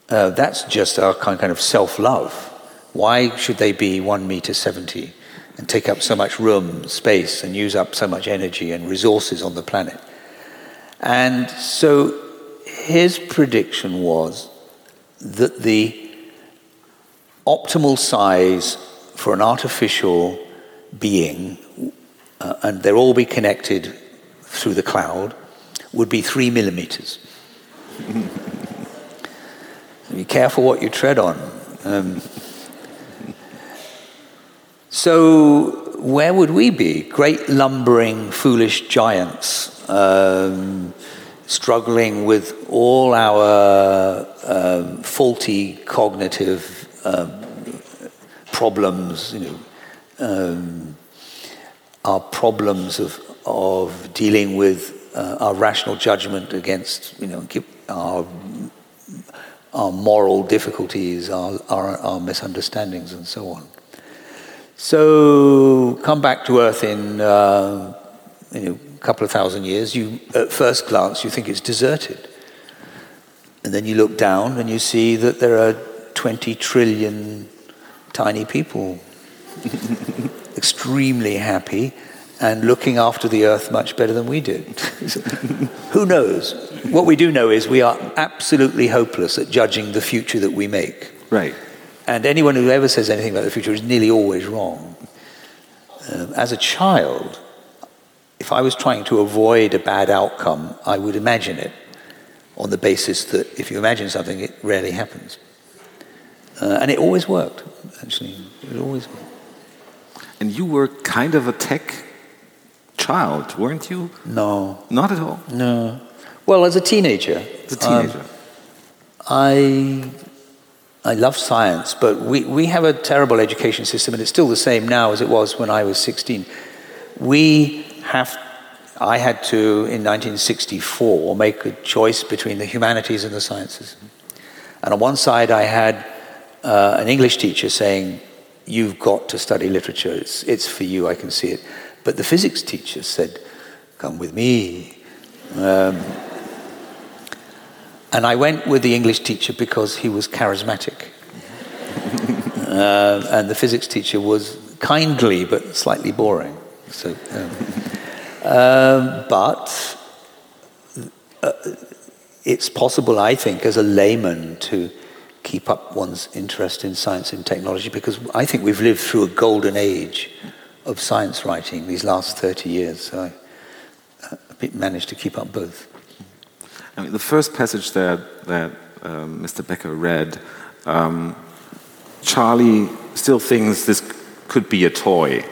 Uh, that's just our kind of self love. Why should they be 1 meter 70 and take up so much room, space, and use up so much energy and resources on the planet? And so his prediction was that the optimal size for an artificial being, uh, and they'll all be connected through the cloud, would be three millimeters. be careful what you tread on. Um, so, where would we be? Great lumbering, foolish giants, um, struggling with all our um, faulty cognitive um, problems, you know, um, our problems of, of dealing with uh, our rational judgment against, you know, our, our moral difficulties, our, our, our misunderstandings, and so on. So come back to Earth in uh, you know, a couple of thousand years. You, at first glance, you think it's deserted, and then you look down and you see that there are 20 trillion tiny people, extremely happy and looking after the earth much better than we did. Who knows? What we do know is we are absolutely hopeless at judging the future that we make. Right. And anyone who ever says anything about the future is nearly always wrong. Um, as a child, if I was trying to avoid a bad outcome, I would imagine it on the basis that if you imagine something, it rarely happens. Uh, and it always worked, actually. It always worked. And you were kind of a tech child, weren't you? No. Not at all? No. Well, as a teenager. As a teenager. Um, I, I love science, but we, we have a terrible education system, and it's still the same now as it was when I was 16. We have, I had to, in 1964, make a choice between the humanities and the sciences. And on one side, I had uh, an English teacher saying, You've got to study literature, it's, it's for you, I can see it. But the physics teacher said, Come with me. Um, and I went with the English teacher because he was charismatic. uh, and the physics teacher was kindly but slightly boring. So, um, um, but uh, it's possible, I think, as a layman to keep up one's interest in science and technology because I think we've lived through a golden age of science writing these last 30 years. So I uh, managed to keep up both. I mean, the first passage that, that um, Mr. Becker read, um, Charlie still thinks this could be a toy,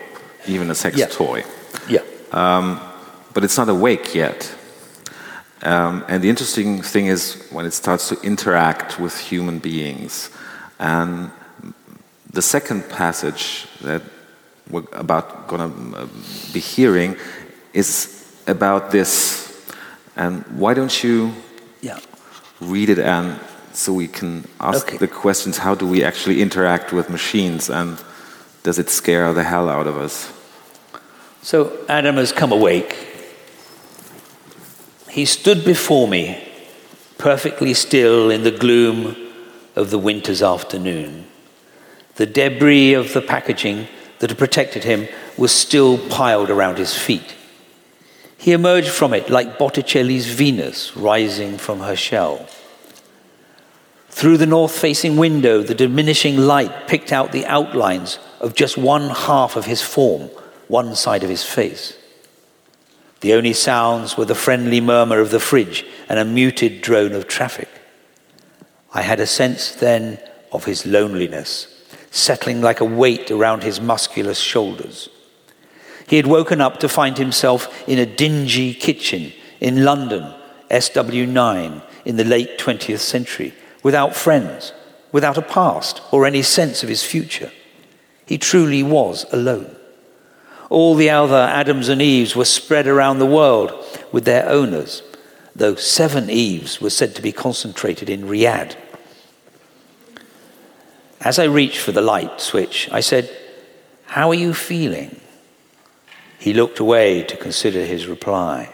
even a sex yeah. toy. Yeah. Um, but it's not awake yet. Um, and the interesting thing is when it starts to interact with human beings. And the second passage that we're about going to uh, be hearing is about this. And why don't you yeah. read it and so we can ask okay. the questions how do we actually interact with machines and does it scare the hell out of us? So Adam has come awake he stood before me, perfectly still in the gloom of the winter's afternoon. The debris of the packaging that had protected him was still piled around his feet. He emerged from it like Botticelli's Venus rising from her shell. Through the north facing window, the diminishing light picked out the outlines of just one half of his form, one side of his face. The only sounds were the friendly murmur of the fridge and a muted drone of traffic. I had a sense then of his loneliness, settling like a weight around his muscular shoulders. He had woken up to find himself in a dingy kitchen in London, SW9, in the late 20th century, without friends, without a past or any sense of his future. He truly was alone. All the other Adams and Eves were spread around the world with their owners, though seven Eves were said to be concentrated in Riyadh. As I reached for the light switch, I said, How are you feeling? He looked away to consider his reply.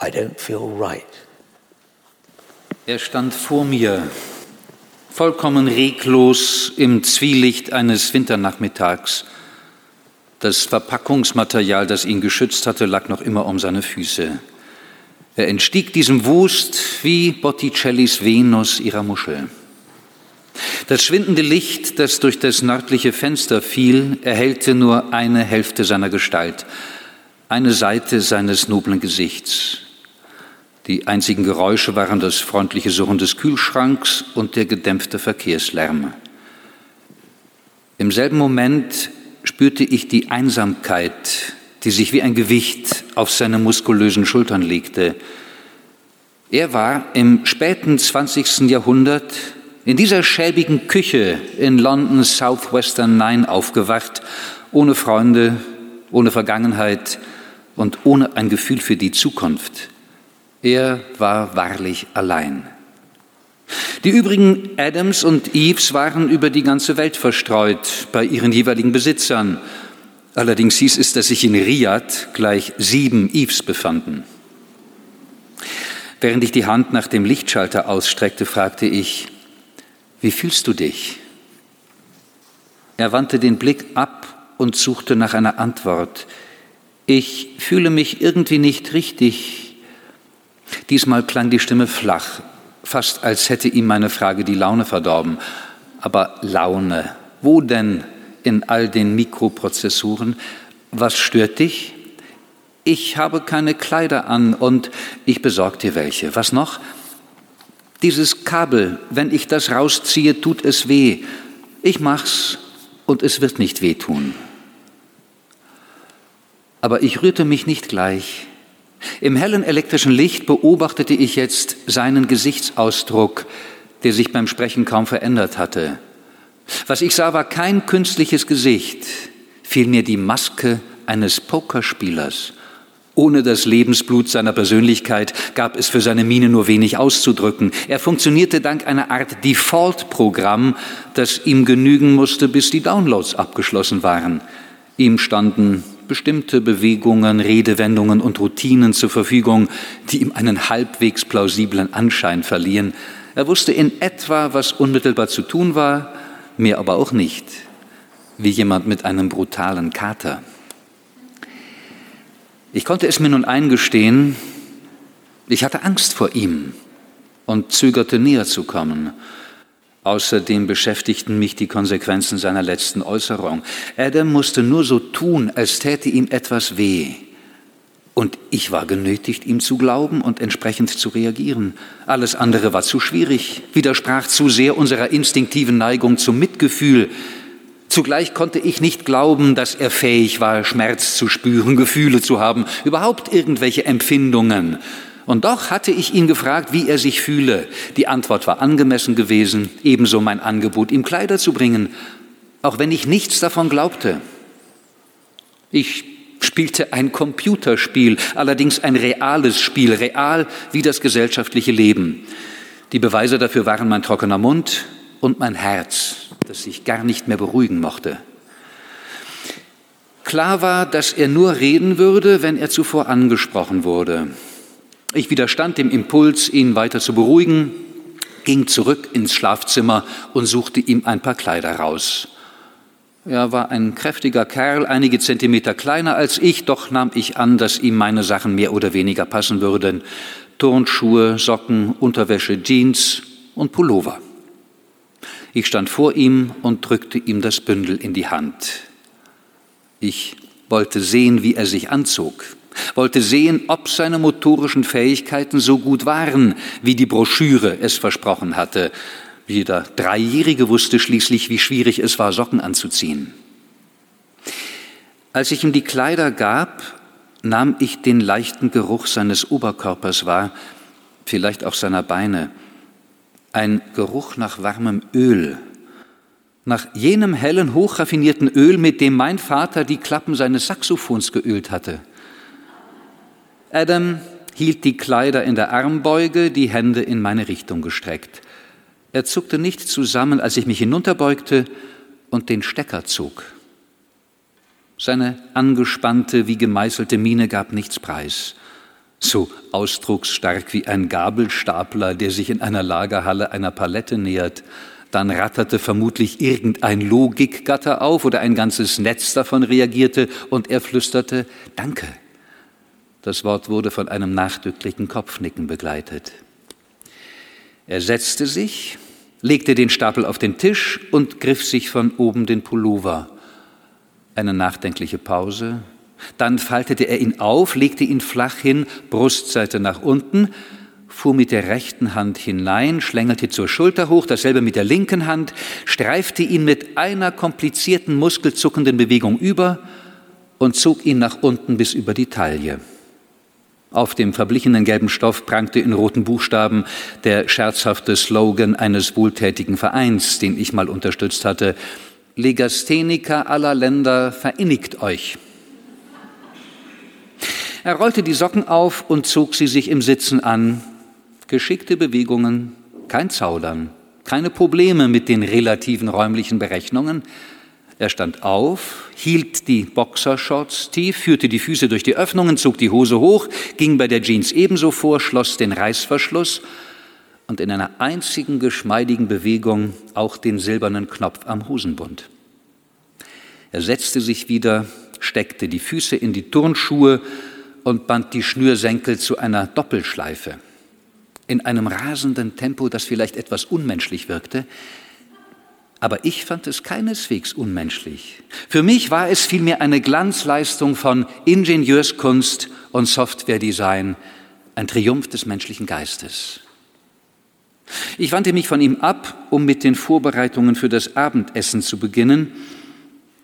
I don't feel right. Er stand vor mir, vollkommen reglos im Zwielicht eines Winternachmittags. Das Verpackungsmaterial, das ihn geschützt hatte, lag noch immer um seine Füße. Er entstieg diesem Wust wie Botticellis Venus ihrer Muschel. Das schwindende Licht, das durch das nördliche Fenster fiel, erhellte nur eine Hälfte seiner Gestalt, eine Seite seines noblen Gesichts. Die einzigen Geräusche waren das freundliche Surren des Kühlschranks und der gedämpfte Verkehrslärm. Im selben Moment spürte ich die Einsamkeit, die sich wie ein Gewicht auf seine muskulösen Schultern legte. Er war im späten 20. Jahrhundert in dieser schäbigen Küche in Londons Southwestern Nine aufgewacht, ohne Freunde, ohne Vergangenheit und ohne ein Gefühl für die Zukunft. Er war wahrlich allein. Die übrigen Adams und Eves waren über die ganze Welt verstreut bei ihren jeweiligen Besitzern. Allerdings hieß es, dass sich in Riyadh gleich sieben Eves befanden. Während ich die Hand nach dem Lichtschalter ausstreckte, fragte ich, wie fühlst du dich? Er wandte den Blick ab und suchte nach einer Antwort. Ich fühle mich irgendwie nicht richtig. Diesmal klang die Stimme flach, fast als hätte ihm meine Frage die Laune verdorben. Aber Laune, wo denn in all den Mikroprozessoren? Was stört dich? Ich habe keine Kleider an und ich besorge dir welche. Was noch? Dieses Kabel, wenn ich das rausziehe, tut es weh. Ich mach's und es wird nicht wehtun. Aber ich rührte mich nicht gleich. Im hellen elektrischen Licht beobachtete ich jetzt seinen Gesichtsausdruck, der sich beim Sprechen kaum verändert hatte. Was ich sah, war kein künstliches Gesicht, vielmehr die Maske eines Pokerspielers. Ohne das Lebensblut seiner Persönlichkeit gab es für seine Miene nur wenig auszudrücken. Er funktionierte dank einer Art Default-Programm, das ihm genügen musste, bis die Downloads abgeschlossen waren. Ihm standen bestimmte Bewegungen, Redewendungen und Routinen zur Verfügung, die ihm einen halbwegs plausiblen Anschein verliehen. Er wusste in etwa, was unmittelbar zu tun war, mehr aber auch nicht, wie jemand mit einem brutalen Kater. Ich konnte es mir nun eingestehen, ich hatte Angst vor ihm und zögerte näher zu kommen. Außerdem beschäftigten mich die Konsequenzen seiner letzten Äußerung. Adam musste nur so tun, als täte ihm etwas weh. Und ich war genötigt, ihm zu glauben und entsprechend zu reagieren. Alles andere war zu schwierig, widersprach zu sehr unserer instinktiven Neigung zum Mitgefühl, Zugleich konnte ich nicht glauben, dass er fähig war, Schmerz zu spüren, Gefühle zu haben, überhaupt irgendwelche Empfindungen. Und doch hatte ich ihn gefragt, wie er sich fühle. Die Antwort war angemessen gewesen, ebenso mein Angebot, ihm Kleider zu bringen, auch wenn ich nichts davon glaubte. Ich spielte ein Computerspiel, allerdings ein reales Spiel, real wie das gesellschaftliche Leben. Die Beweise dafür waren mein trockener Mund und mein Herz das sich gar nicht mehr beruhigen mochte. Klar war, dass er nur reden würde, wenn er zuvor angesprochen wurde. Ich widerstand dem Impuls, ihn weiter zu beruhigen, ging zurück ins Schlafzimmer und suchte ihm ein paar Kleider raus. Er war ein kräftiger Kerl, einige Zentimeter kleiner als ich, doch nahm ich an, dass ihm meine Sachen mehr oder weniger passen würden. Turnschuhe, Socken, Unterwäsche, Jeans und Pullover. Ich stand vor ihm und drückte ihm das Bündel in die Hand. Ich wollte sehen, wie er sich anzog, wollte sehen, ob seine motorischen Fähigkeiten so gut waren, wie die Broschüre es versprochen hatte. Jeder Dreijährige wusste schließlich, wie schwierig es war, Socken anzuziehen. Als ich ihm die Kleider gab, nahm ich den leichten Geruch seines Oberkörpers wahr, vielleicht auch seiner Beine ein Geruch nach warmem Öl, nach jenem hellen, hochraffinierten Öl, mit dem mein Vater die Klappen seines Saxophons geölt hatte. Adam hielt die Kleider in der Armbeuge, die Hände in meine Richtung gestreckt. Er zuckte nicht zusammen, als ich mich hinunterbeugte und den Stecker zog. Seine angespannte, wie gemeißelte Miene gab nichts preis. So ausdrucksstark wie ein Gabelstapler, der sich in einer Lagerhalle einer Palette nähert. Dann ratterte vermutlich irgendein Logikgatter auf oder ein ganzes Netz davon reagierte und er flüsterte Danke. Das Wort wurde von einem nachdrücklichen Kopfnicken begleitet. Er setzte sich, legte den Stapel auf den Tisch und griff sich von oben den Pullover. Eine nachdenkliche Pause. Dann faltete er ihn auf, legte ihn flach hin, Brustseite nach unten, fuhr mit der rechten Hand hinein, schlängelte zur Schulter hoch, dasselbe mit der linken Hand, streifte ihn mit einer komplizierten, muskelzuckenden Bewegung über und zog ihn nach unten bis über die Taille. Auf dem verblichenen gelben Stoff prangte in roten Buchstaben der scherzhafte Slogan eines wohltätigen Vereins, den ich mal unterstützt hatte. Legastheniker aller Länder verinnigt euch. Er rollte die Socken auf und zog sie sich im Sitzen an. Geschickte Bewegungen, kein Zaudern, keine Probleme mit den relativen räumlichen Berechnungen, er stand auf, hielt die Boxershorts tief, führte die Füße durch die Öffnungen, zog die Hose hoch, ging bei der Jeans ebenso vor, schloss den Reißverschluss und in einer einzigen geschmeidigen Bewegung auch den silbernen Knopf am Hosenbund. Er setzte sich wieder, steckte die Füße in die Turnschuhe und band die Schnürsenkel zu einer Doppelschleife. In einem rasenden Tempo, das vielleicht etwas unmenschlich wirkte, aber ich fand es keineswegs unmenschlich. Für mich war es vielmehr eine Glanzleistung von Ingenieurskunst und Softwaredesign, ein Triumph des menschlichen Geistes. Ich wandte mich von ihm ab, um mit den Vorbereitungen für das Abendessen zu beginnen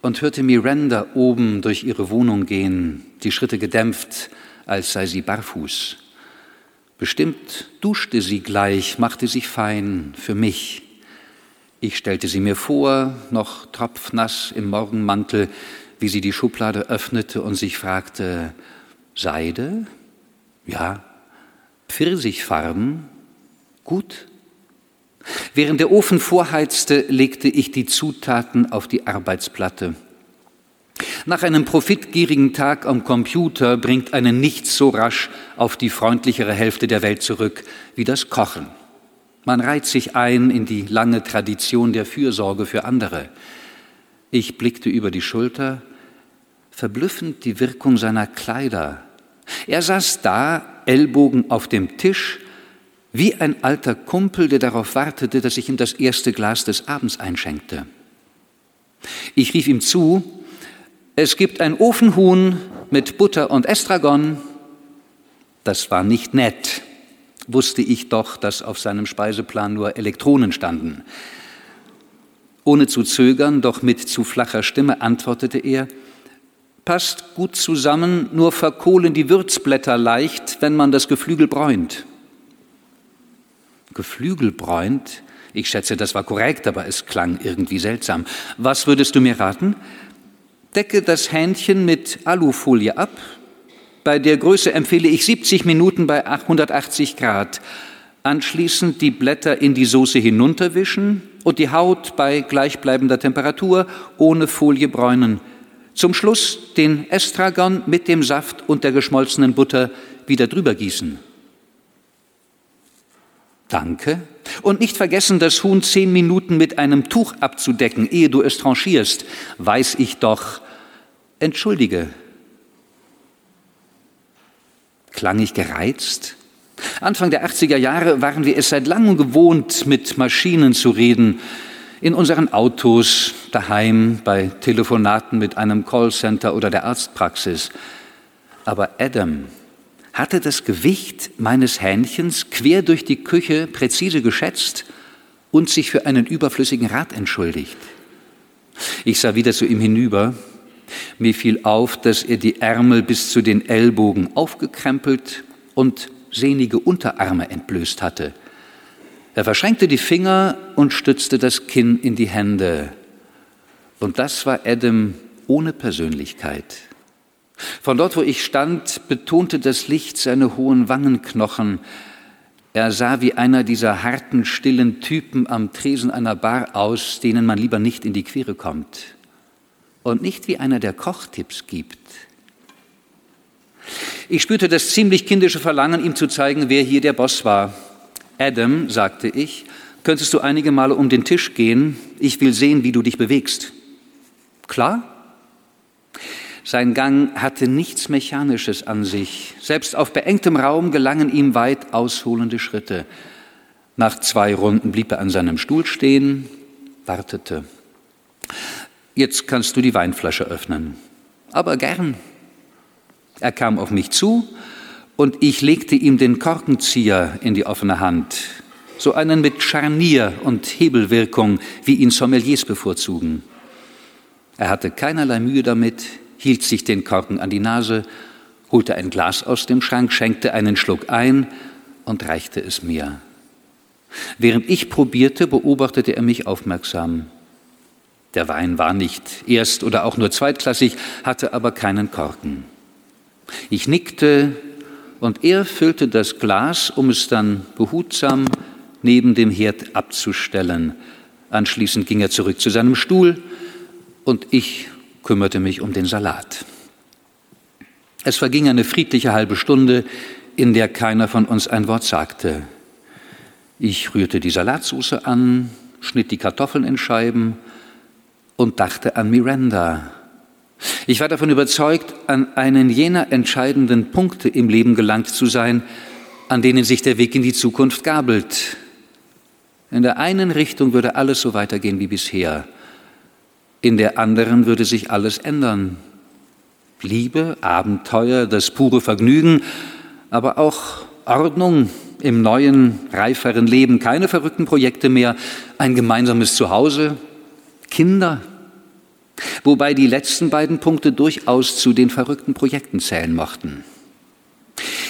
und hörte Miranda oben durch ihre Wohnung gehen, die Schritte gedämpft, als sei sie barfuß. Bestimmt duschte sie gleich, machte sich fein für mich. Ich stellte sie mir vor, noch tropfnass im Morgenmantel, wie sie die Schublade öffnete und sich fragte, Seide? Ja. Pfirsichfarben? Gut. Während der Ofen vorheizte, legte ich die Zutaten auf die Arbeitsplatte. Nach einem profitgierigen Tag am Computer bringt einen nichts so rasch auf die freundlichere Hälfte der Welt zurück wie das Kochen. Man reiht sich ein in die lange Tradition der Fürsorge für andere. Ich blickte über die Schulter, verblüffend die Wirkung seiner Kleider. Er saß da, Ellbogen auf dem Tisch, wie ein alter Kumpel, der darauf wartete, dass ich ihm das erste Glas des Abends einschenkte. Ich rief ihm zu, es gibt ein Ofenhuhn mit Butter und Estragon. Das war nicht nett wusste ich doch, dass auf seinem Speiseplan nur Elektronen standen. Ohne zu zögern, doch mit zu flacher Stimme antwortete er, passt gut zusammen, nur verkohlen die Würzblätter leicht, wenn man das Geflügel bräunt. Geflügel bräunt? Ich schätze, das war korrekt, aber es klang irgendwie seltsam. Was würdest du mir raten? Decke das Hähnchen mit Alufolie ab, bei der Größe empfehle ich 70 Minuten bei 180 Grad. Anschließend die Blätter in die Soße hinunterwischen und die Haut bei gleichbleibender Temperatur ohne Folie bräunen. Zum Schluss den Estragon mit dem Saft und der geschmolzenen Butter wieder drüber gießen. Danke. Und nicht vergessen, das Huhn zehn Minuten mit einem Tuch abzudecken, ehe du es tranchierst. Weiß ich doch. Entschuldige, Klang ich gereizt? Anfang der 80er Jahre waren wir es seit langem gewohnt, mit Maschinen zu reden. In unseren Autos, daheim, bei Telefonaten mit einem Callcenter oder der Arztpraxis. Aber Adam hatte das Gewicht meines Hähnchens quer durch die Küche präzise geschätzt und sich für einen überflüssigen Rat entschuldigt. Ich sah wieder zu ihm hinüber mir fiel auf, dass er die Ärmel bis zu den Ellbogen aufgekrempelt und sehnige Unterarme entblößt hatte. Er verschränkte die Finger und stützte das Kinn in die Hände. Und das war Adam ohne Persönlichkeit. Von dort, wo ich stand, betonte das Licht seine hohen Wangenknochen. Er sah wie einer dieser harten, stillen Typen am Tresen einer Bar aus, denen man lieber nicht in die Quere kommt. Und nicht wie einer, der Kochtipps gibt. Ich spürte das ziemlich kindische Verlangen, ihm zu zeigen, wer hier der Boss war. Adam, sagte ich, könntest du einige Male um den Tisch gehen? Ich will sehen, wie du dich bewegst. Klar? Sein Gang hatte nichts Mechanisches an sich. Selbst auf beengtem Raum gelangen ihm weit ausholende Schritte. Nach zwei Runden blieb er an seinem Stuhl stehen, wartete. Jetzt kannst du die Weinflasche öffnen. Aber gern. Er kam auf mich zu und ich legte ihm den Korkenzieher in die offene Hand. So einen mit Scharnier und Hebelwirkung, wie ihn Sommeliers bevorzugen. Er hatte keinerlei Mühe damit, hielt sich den Korken an die Nase, holte ein Glas aus dem Schrank, schenkte einen Schluck ein und reichte es mir. Während ich probierte, beobachtete er mich aufmerksam. Der Wein war nicht erst oder auch nur zweitklassig, hatte aber keinen Korken. Ich nickte und er füllte das Glas, um es dann behutsam neben dem Herd abzustellen. Anschließend ging er zurück zu seinem Stuhl und ich kümmerte mich um den Salat. Es verging eine friedliche halbe Stunde, in der keiner von uns ein Wort sagte. Ich rührte die Salatsauce an, schnitt die Kartoffeln in Scheiben und dachte an Miranda. Ich war davon überzeugt, an einen jener entscheidenden Punkte im Leben gelangt zu sein, an denen sich der Weg in die Zukunft gabelt. In der einen Richtung würde alles so weitergehen wie bisher in der anderen würde sich alles ändern. Liebe, Abenteuer, das pure Vergnügen, aber auch Ordnung im neuen, reiferen Leben, keine verrückten Projekte mehr, ein gemeinsames Zuhause, Kinder, wobei die letzten beiden Punkte durchaus zu den verrückten Projekten zählen mochten.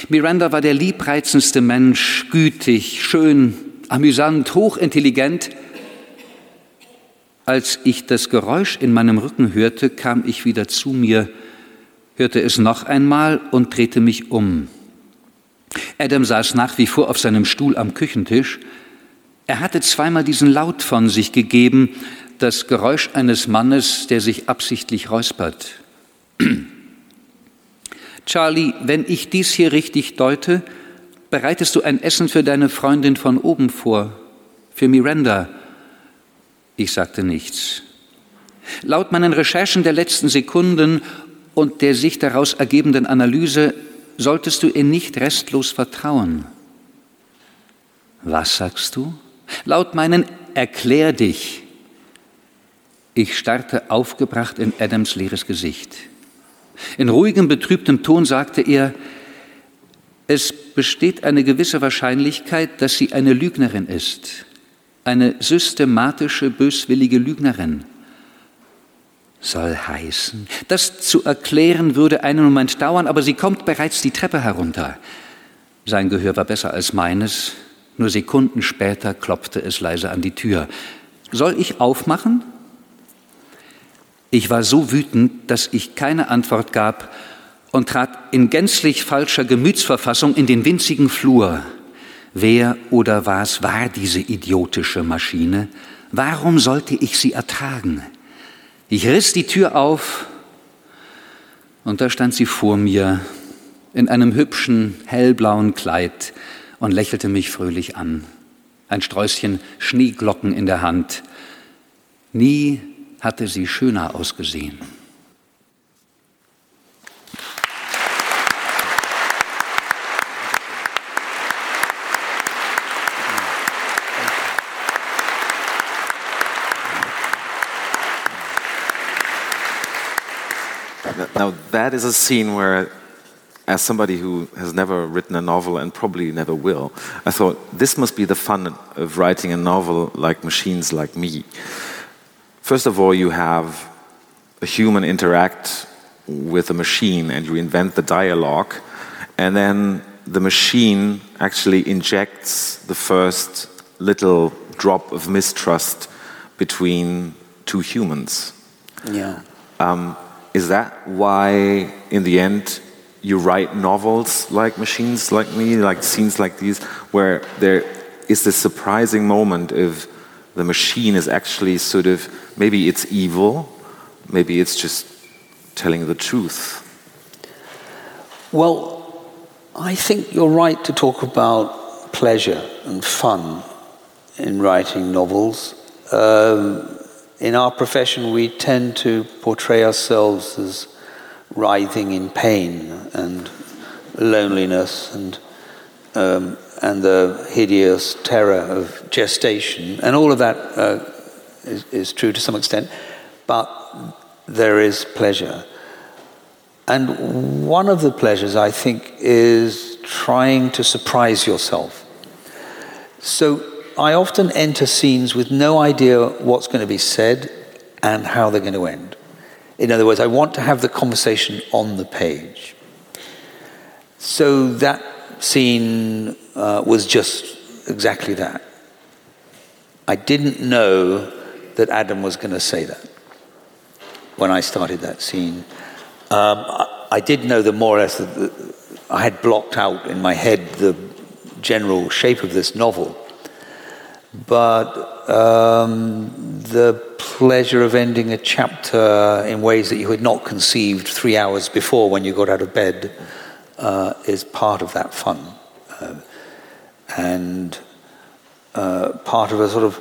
Miranda war der liebreizendste Mensch, gütig, schön, amüsant, hochintelligent, als ich das Geräusch in meinem Rücken hörte, kam ich wieder zu mir, hörte es noch einmal und drehte mich um. Adam saß nach wie vor auf seinem Stuhl am Küchentisch. Er hatte zweimal diesen Laut von sich gegeben, das Geräusch eines Mannes, der sich absichtlich räuspert. Charlie, wenn ich dies hier richtig deute, bereitest du ein Essen für deine Freundin von oben vor, für Miranda. Ich sagte nichts. Laut meinen Recherchen der letzten Sekunden und der sich daraus ergebenden Analyse solltest du ihr nicht restlos vertrauen. Was sagst du? Laut meinen Erklär dich. Ich starrte aufgebracht in Adams leeres Gesicht. In ruhigem, betrübtem Ton sagte er, es besteht eine gewisse Wahrscheinlichkeit, dass sie eine Lügnerin ist eine systematische, böswillige Lügnerin. Soll heißen, das zu erklären würde einen Moment dauern, aber sie kommt bereits die Treppe herunter. Sein Gehör war besser als meines, nur Sekunden später klopfte es leise an die Tür. Soll ich aufmachen? Ich war so wütend, dass ich keine Antwort gab und trat in gänzlich falscher Gemütsverfassung in den winzigen Flur. Wer oder was war diese idiotische Maschine? Warum sollte ich sie ertragen? Ich riss die Tür auf und da stand sie vor mir in einem hübschen hellblauen Kleid und lächelte mich fröhlich an. Ein Sträußchen Schneeglocken in der Hand. Nie hatte sie schöner ausgesehen. Now, that is a scene where, as somebody who has never written a novel and probably never will, I thought this must be the fun of writing a novel like Machines Like Me. First of all, you have a human interact with a machine and you invent the dialogue, and then the machine actually injects the first little drop of mistrust between two humans. Yeah. Um, is that why, in the end, you write novels like Machines Like Me, like scenes like these, where there is this surprising moment if the machine is actually sort of maybe it's evil, maybe it's just telling the truth. Well, I think you're right to talk about pleasure and fun in writing novels. Um, in our profession, we tend to portray ourselves as writhing in pain and loneliness and um, and the hideous terror of gestation, and all of that uh, is, is true to some extent, but there is pleasure. And one of the pleasures, I think, is trying to surprise yourself. So I often enter scenes with no idea what's going to be said and how they're going to end. In other words, I want to have the conversation on the page. So that scene uh, was just exactly that. I didn't know that Adam was going to say that when I started that scene. Um, I, I, did know that more or less that I had blocked out in my head the general shape of this novel. But um, the pleasure of ending a chapter in ways that you had not conceived three hours before when you got out of bed uh, is part of that fun. Uh, and part of a sort of,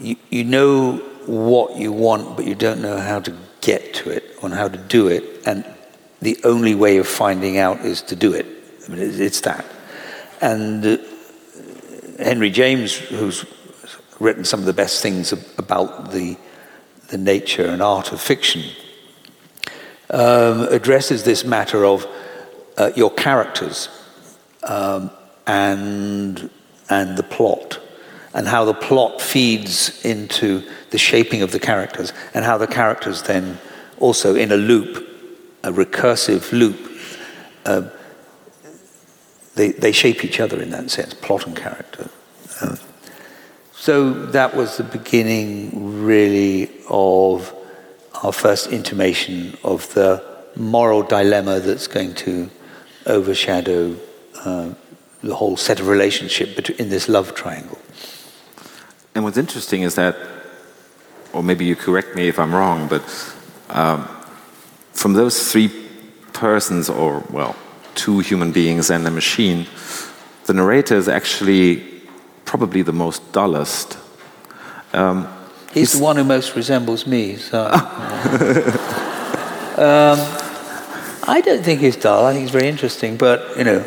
you, you know what you want, but you don't know how to get to it, or how to do it, and the only way of finding out is to do it. I mean, it's that. And uh, Henry James, who's written some of the best things about the, the nature and art of fiction, um, addresses this matter of uh, your characters um, and, and the plot, and how the plot feeds into the shaping of the characters, and how the characters then also in a loop, a recursive loop, uh, they, they shape each other in that sense, plot and character. Uh, so that was the beginning, really, of our first intimation of the moral dilemma that's going to overshadow uh, the whole set of relationship in this love triangle. And what's interesting is that, or maybe you correct me if I'm wrong, but um, from those three persons, or well, two human beings and a machine, the narrator is actually probably the most dullest. Um, he's, the one who most resembles me. So, um, I don't think he's dull. I think he's very interesting, but you know.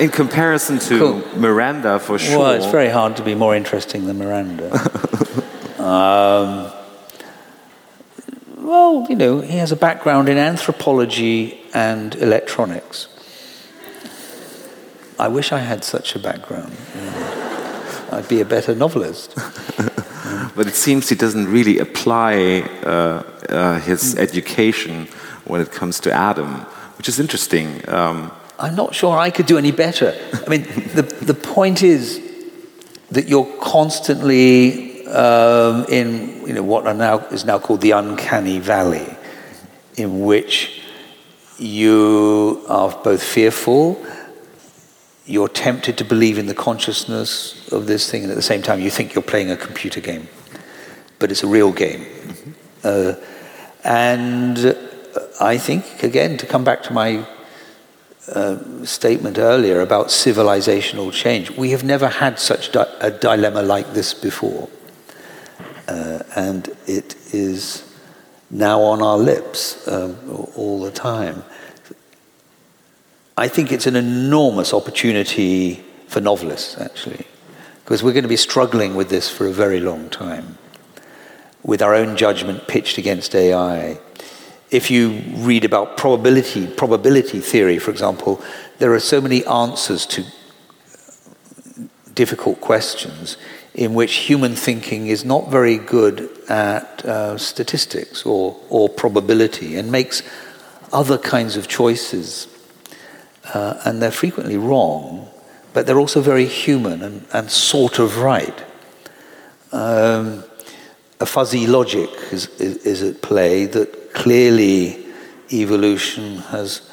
In comparison to cool. Miranda, for sure. Well, it's very hard to be more interesting than Miranda. um, well, you know, he has a background in anthropology and electronics. I wish I had such a background. I'd be a better novelist. but it seems he doesn't really apply uh, uh, his education when it comes to Adam, which is interesting. Um, I'm not sure I could do any better. I mean, the, the point is that you're constantly um, in you know, what are now, is now called the uncanny valley, in which you are both fearful, you're tempted to believe in the consciousness of this thing, and at the same time you think you're playing a computer game. But it's a real game. Mm-hmm. Uh, and I think, again, to come back to my uh, statement earlier about civilizational change, we have never had such di- a dilemma like this before uh, and it is now on our lips um, all the time. I think it's an enormous opportunity for novelists, actually, because we're going to be struggling with this for a very long time, with our own judgment pitched against AI. If you read about probability, probability theory, for example, there are so many answers to difficult questions in which human thinking is not very good at uh, statistics or, or probability and makes other kinds of choices. Uh, and they're frequently wrong, but they're also very human and, and sort of right. Um, a fuzzy logic is, is, is, at play that clearly evolution has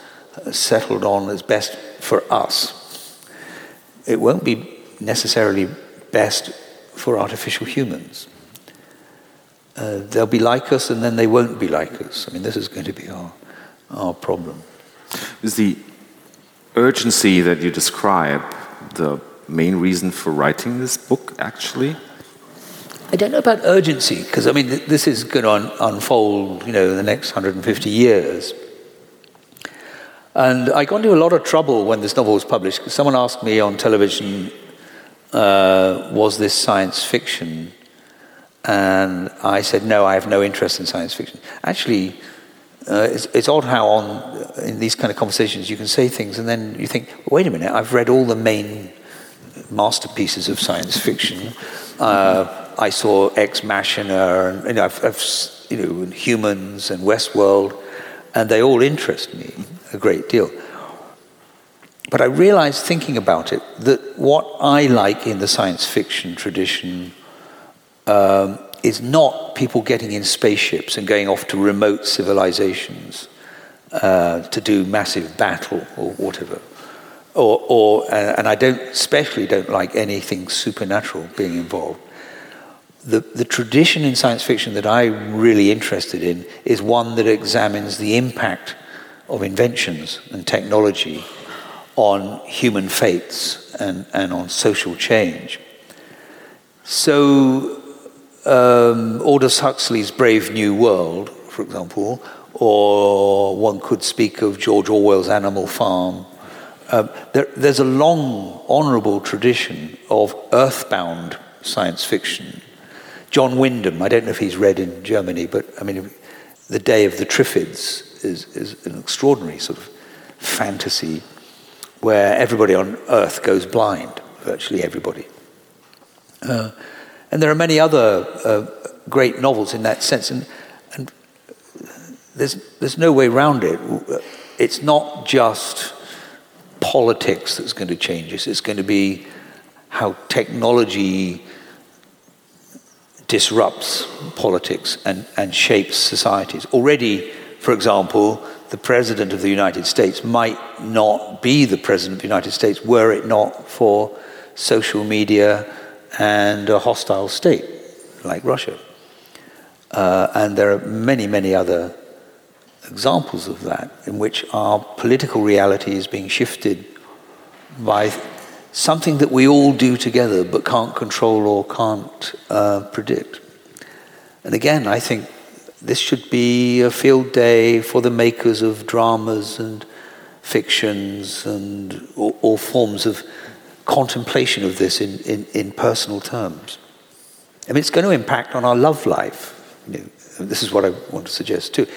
settled on as best for us, it won't be necessarily best for artificial humans. Uh, they'll be like us and then they won't be like us. I mean, this is going to be our, our problem. Is the urgency that you describe the main reason for writing this book, actually? I don't know about urgency, because I mean, th- this is going to un- unfold, you know, in the next 150 years. And I got into a lot of trouble when this novel was published. because Someone asked me on television, uh, was this science fiction? And I said, no, I have no interest in science fiction. Actually, uh, it's, it's, odd how on in these kind of conversations you can say things and then you think, wait a minute, I've read all the main masterpieces of science fiction. Uh, I saw Ex Machina, and you know, I've, I've, you know, Humans and Westworld, and they all interest me a great deal. But I realized, thinking about it, that what I like in the science fiction tradition um, is not people getting in spaceships and going off to remote civilizations uh, to do massive battle or whatever. Or, or, and I don't, especially don't like anything supernatural being involved the, the tradition in science fiction that I'm really interested in is one that examines the impact of inventions and technology on human fates and, and on social change. So, um, Aldous Huxley's Brave New World, for example, or one could speak of George Orwell's Animal Farm. Uh, there, there's a long, honorable tradition of earthbound science fiction John Wyndham, I don't know if he's read in Germany, but I mean, The Day of the Triffids is, is an extraordinary sort of fantasy where everybody on earth goes blind, virtually everybody. Uh, and there are many other uh, great novels in that sense, and, and there's, there's no way around it. It's not just politics that's going to change us, it's going to be how technology disrupts politics and, and shapes societies. Already, for example, the President of the United States might not be the President of the United States were it not for social media and a hostile state like Russia. Uh, and there are many, many other examples of that in which our political reality is being shifted by something that we all do together but can't control or can't uh, predict. And again, I think this should be a field day for the makers of dramas and fictions and all, all forms of contemplation of this in, in, in, personal terms. I mean, it's going to impact on our love life. You know, this is what I want to suggest too.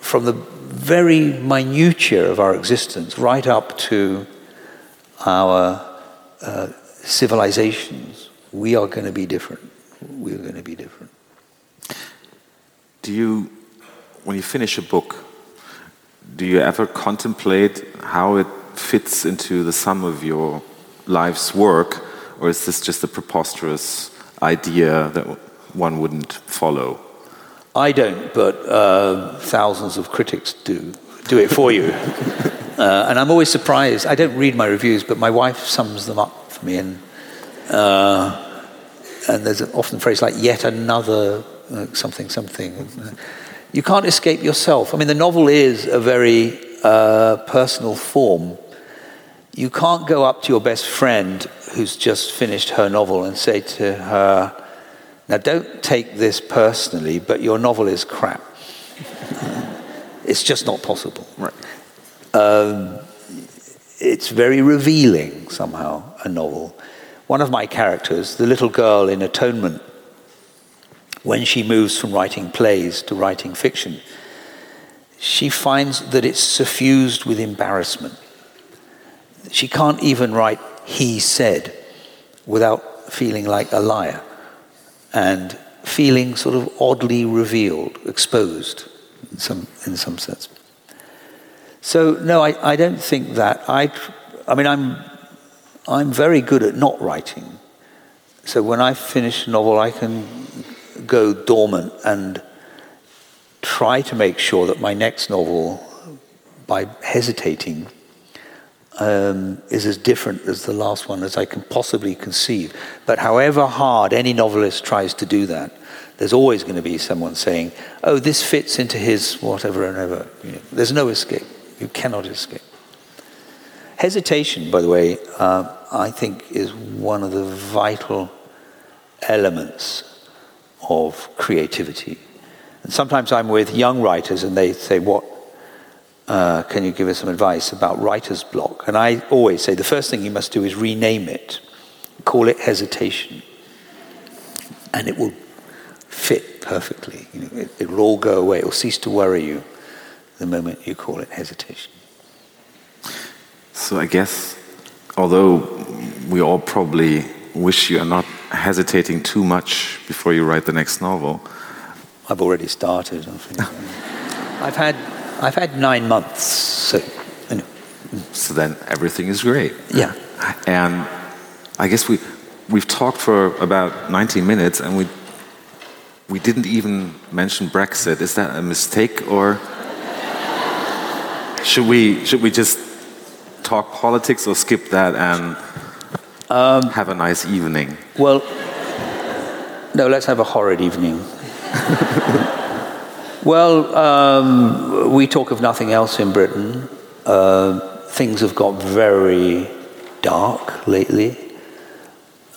From the very minutiae of our existence right up to our uh, civilizations, we are going to be different. We are going to be different. Do you, when you finish a book, do you ever contemplate how it fits into the sum of your life's work, or is this just a preposterous idea that one wouldn't follow? I don't, but uh, thousands of critics do do it for you. Uh, and I'm always surprised. I don't read my reviews, but my wife sums them up for me. And, uh, and there's often a phrase like, yet another uh, something, something. You can't escape yourself. I mean, the novel is a very uh, personal form. You can't go up to your best friend who's just finished her novel and say to her, now don't take this personally, but your novel is crap. It's just not possible. Right. Um, it's very revealing somehow, a novel. One of my characters, the little girl in Atonement, when she moves from writing plays to writing fiction, she finds that it's suffused with embarrassment. She can't even write he said without feeling like a liar and feeling sort of oddly revealed, exposed in some, in some sense. So no, I, I don't think that. I, I mean, I'm, I'm very good at not writing. So when I finish a novel, I can go dormant and try to make sure that my next novel, by hesitating, um, is as different as the last one as I can possibly conceive. But however hard any novelist tries to do that, there's always going to be someone saying, oh, this fits into his whatever and ever. You know, there's no escape. You cannot escape. Hesitation, by the way, uh, I think is one of the vital elements of creativity. And sometimes I'm with young writers and they say, What uh, can you give us some advice about writer's block? And I always say the first thing you must do is rename it, call it hesitation, and it will fit perfectly. You know, it, it will all go away, it will cease to worry you the moment you call it hesitation. So I guess, although we all probably wish you are not hesitating too much before you write the next novel. I've already started. I've had I've had nine months, so. So then everything is great. Yeah. And I guess we we've talked for about 90 minutes, and we we didn't even mention Brexit. Is that a mistake, or should we should we just talk politics or skip that and um, have a nice evening? Well, no. Let's have a horrid evening. well, um, we talk of nothing else in Britain. Uh, things have got very dark lately.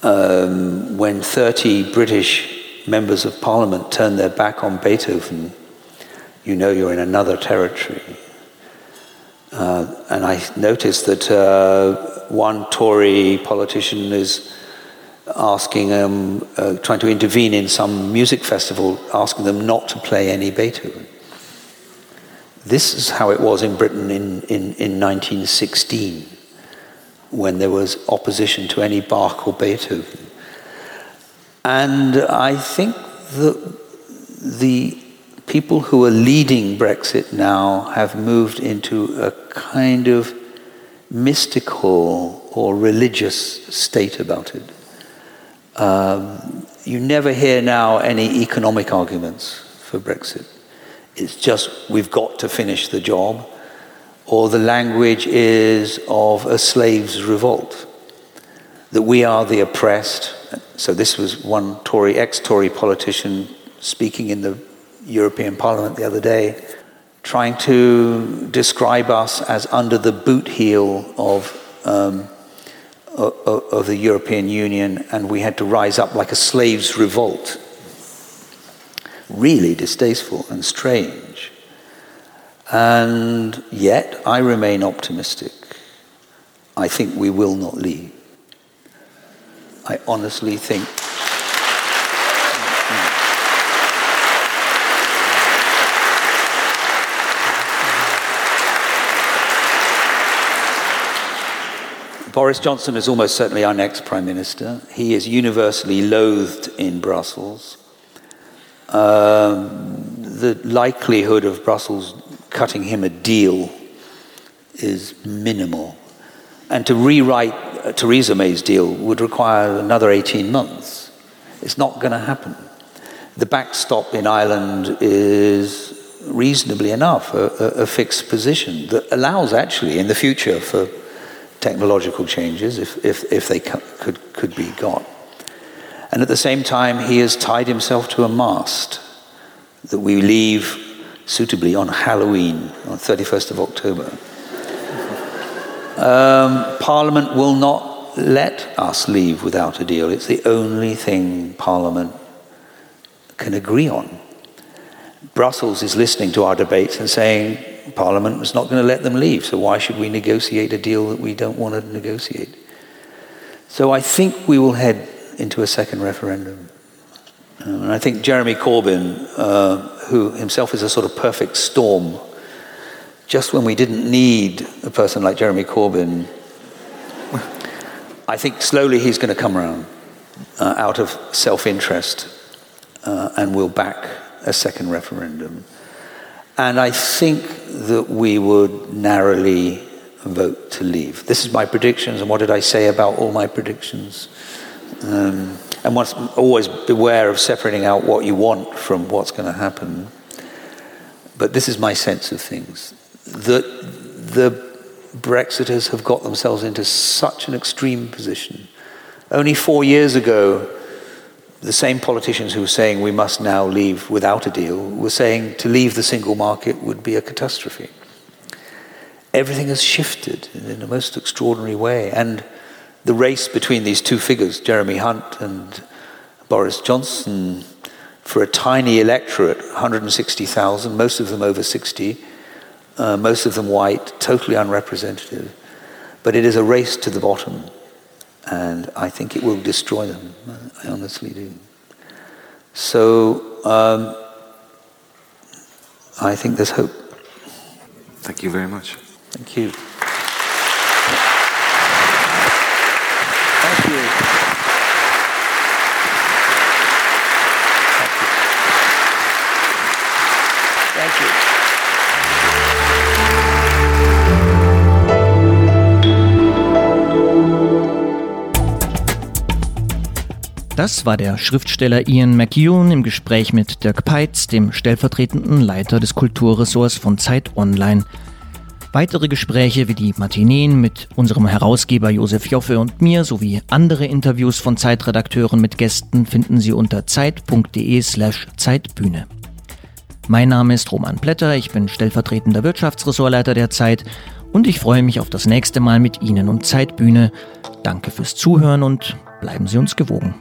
Um, when 30 British members of parliament turn their back on Beethoven, you know you're in another territory. Uh, and I noticed that uh, one Tory politician is asking them, uh, trying to intervene in some music festival, asking them not to play any Beethoven. This is how it was in Britain in, in, in 1916, when there was opposition to any Bach or Beethoven. And I think that the people who are leading Brexit now have moved into a kind of mystical or religious state about it. Um, you never hear now any economic arguments for Brexit. It's just we've got to finish the job, or the language is of a slave's revolt, that we are the oppressed. So, this was one Tory, ex Tory politician speaking in the European Parliament the other day, trying to describe us as under the boot heel of. Um, of the European Union, and we had to rise up like a slave's revolt. Really distasteful and strange. And yet, I remain optimistic. I think we will not leave. I honestly think Boris Johnson is almost certainly our next Prime Minister. He is universally loathed in Brussels. Um, the likelihood of Brussels cutting him a deal is minimal. And to rewrite Theresa May's deal would require another 18 months. It's not going to happen. The backstop in Ireland is reasonably enough a, a, a fixed position that allows, actually, in the future for technological changes if, if, if they could, could be got. And at the same time, he has tied himself to a mast that we leave suitably on Halloween, on 31st of October. Um, Parliament will not let us leave without a deal. It's the only thing Parliament can agree on. Brussels is listening to our debates and saying, Parliament was not going to let them leave, so why should we negotiate a deal that we don't want to negotiate? So I think we will head into a second referendum. Um, and I think Jeremy Corbyn, uh, who himself is a sort of perfect storm, just when we didn't need a person like Jeremy Corbyn, I think slowly he's going to come around uh, out of self interest uh, and will back a second referendum. And I think that we would narrowly vote to leave. This is my predictions, and what did I say about all my predictions? Um, and once, always beware of separating out what you want from what's going to happen. but this is my sense of things, that the Brexiters have got themselves into such an extreme position. Only four years ago, the same politicians who were saying we must now leave without a deal were saying to leave the single market would be a catastrophe. Everything has shifted in a most extraordinary way. And the race between these two figures, Jeremy Hunt and Boris Johnson, for a tiny electorate, 160,000, most of them over 60, uh, most of them white, totally unrepresentative. But it is a race to the bottom, and I think it will destroy them. I honestly do. So um, I think there's hope. Thank you very much. Thank you. Das war der Schriftsteller Ian McEwan im Gespräch mit Dirk Peitz, dem stellvertretenden Leiter des Kulturressorts von Zeit Online. Weitere Gespräche wie die Matineen mit unserem Herausgeber Josef Joffe und mir sowie andere Interviews von Zeitredakteuren mit Gästen finden Sie unter zeit.de slash Zeitbühne. Mein Name ist Roman Blätter, ich bin stellvertretender Wirtschaftsressortleiter der Zeit und ich freue mich auf das nächste Mal mit Ihnen und Zeitbühne. Danke fürs Zuhören und bleiben Sie uns gewogen.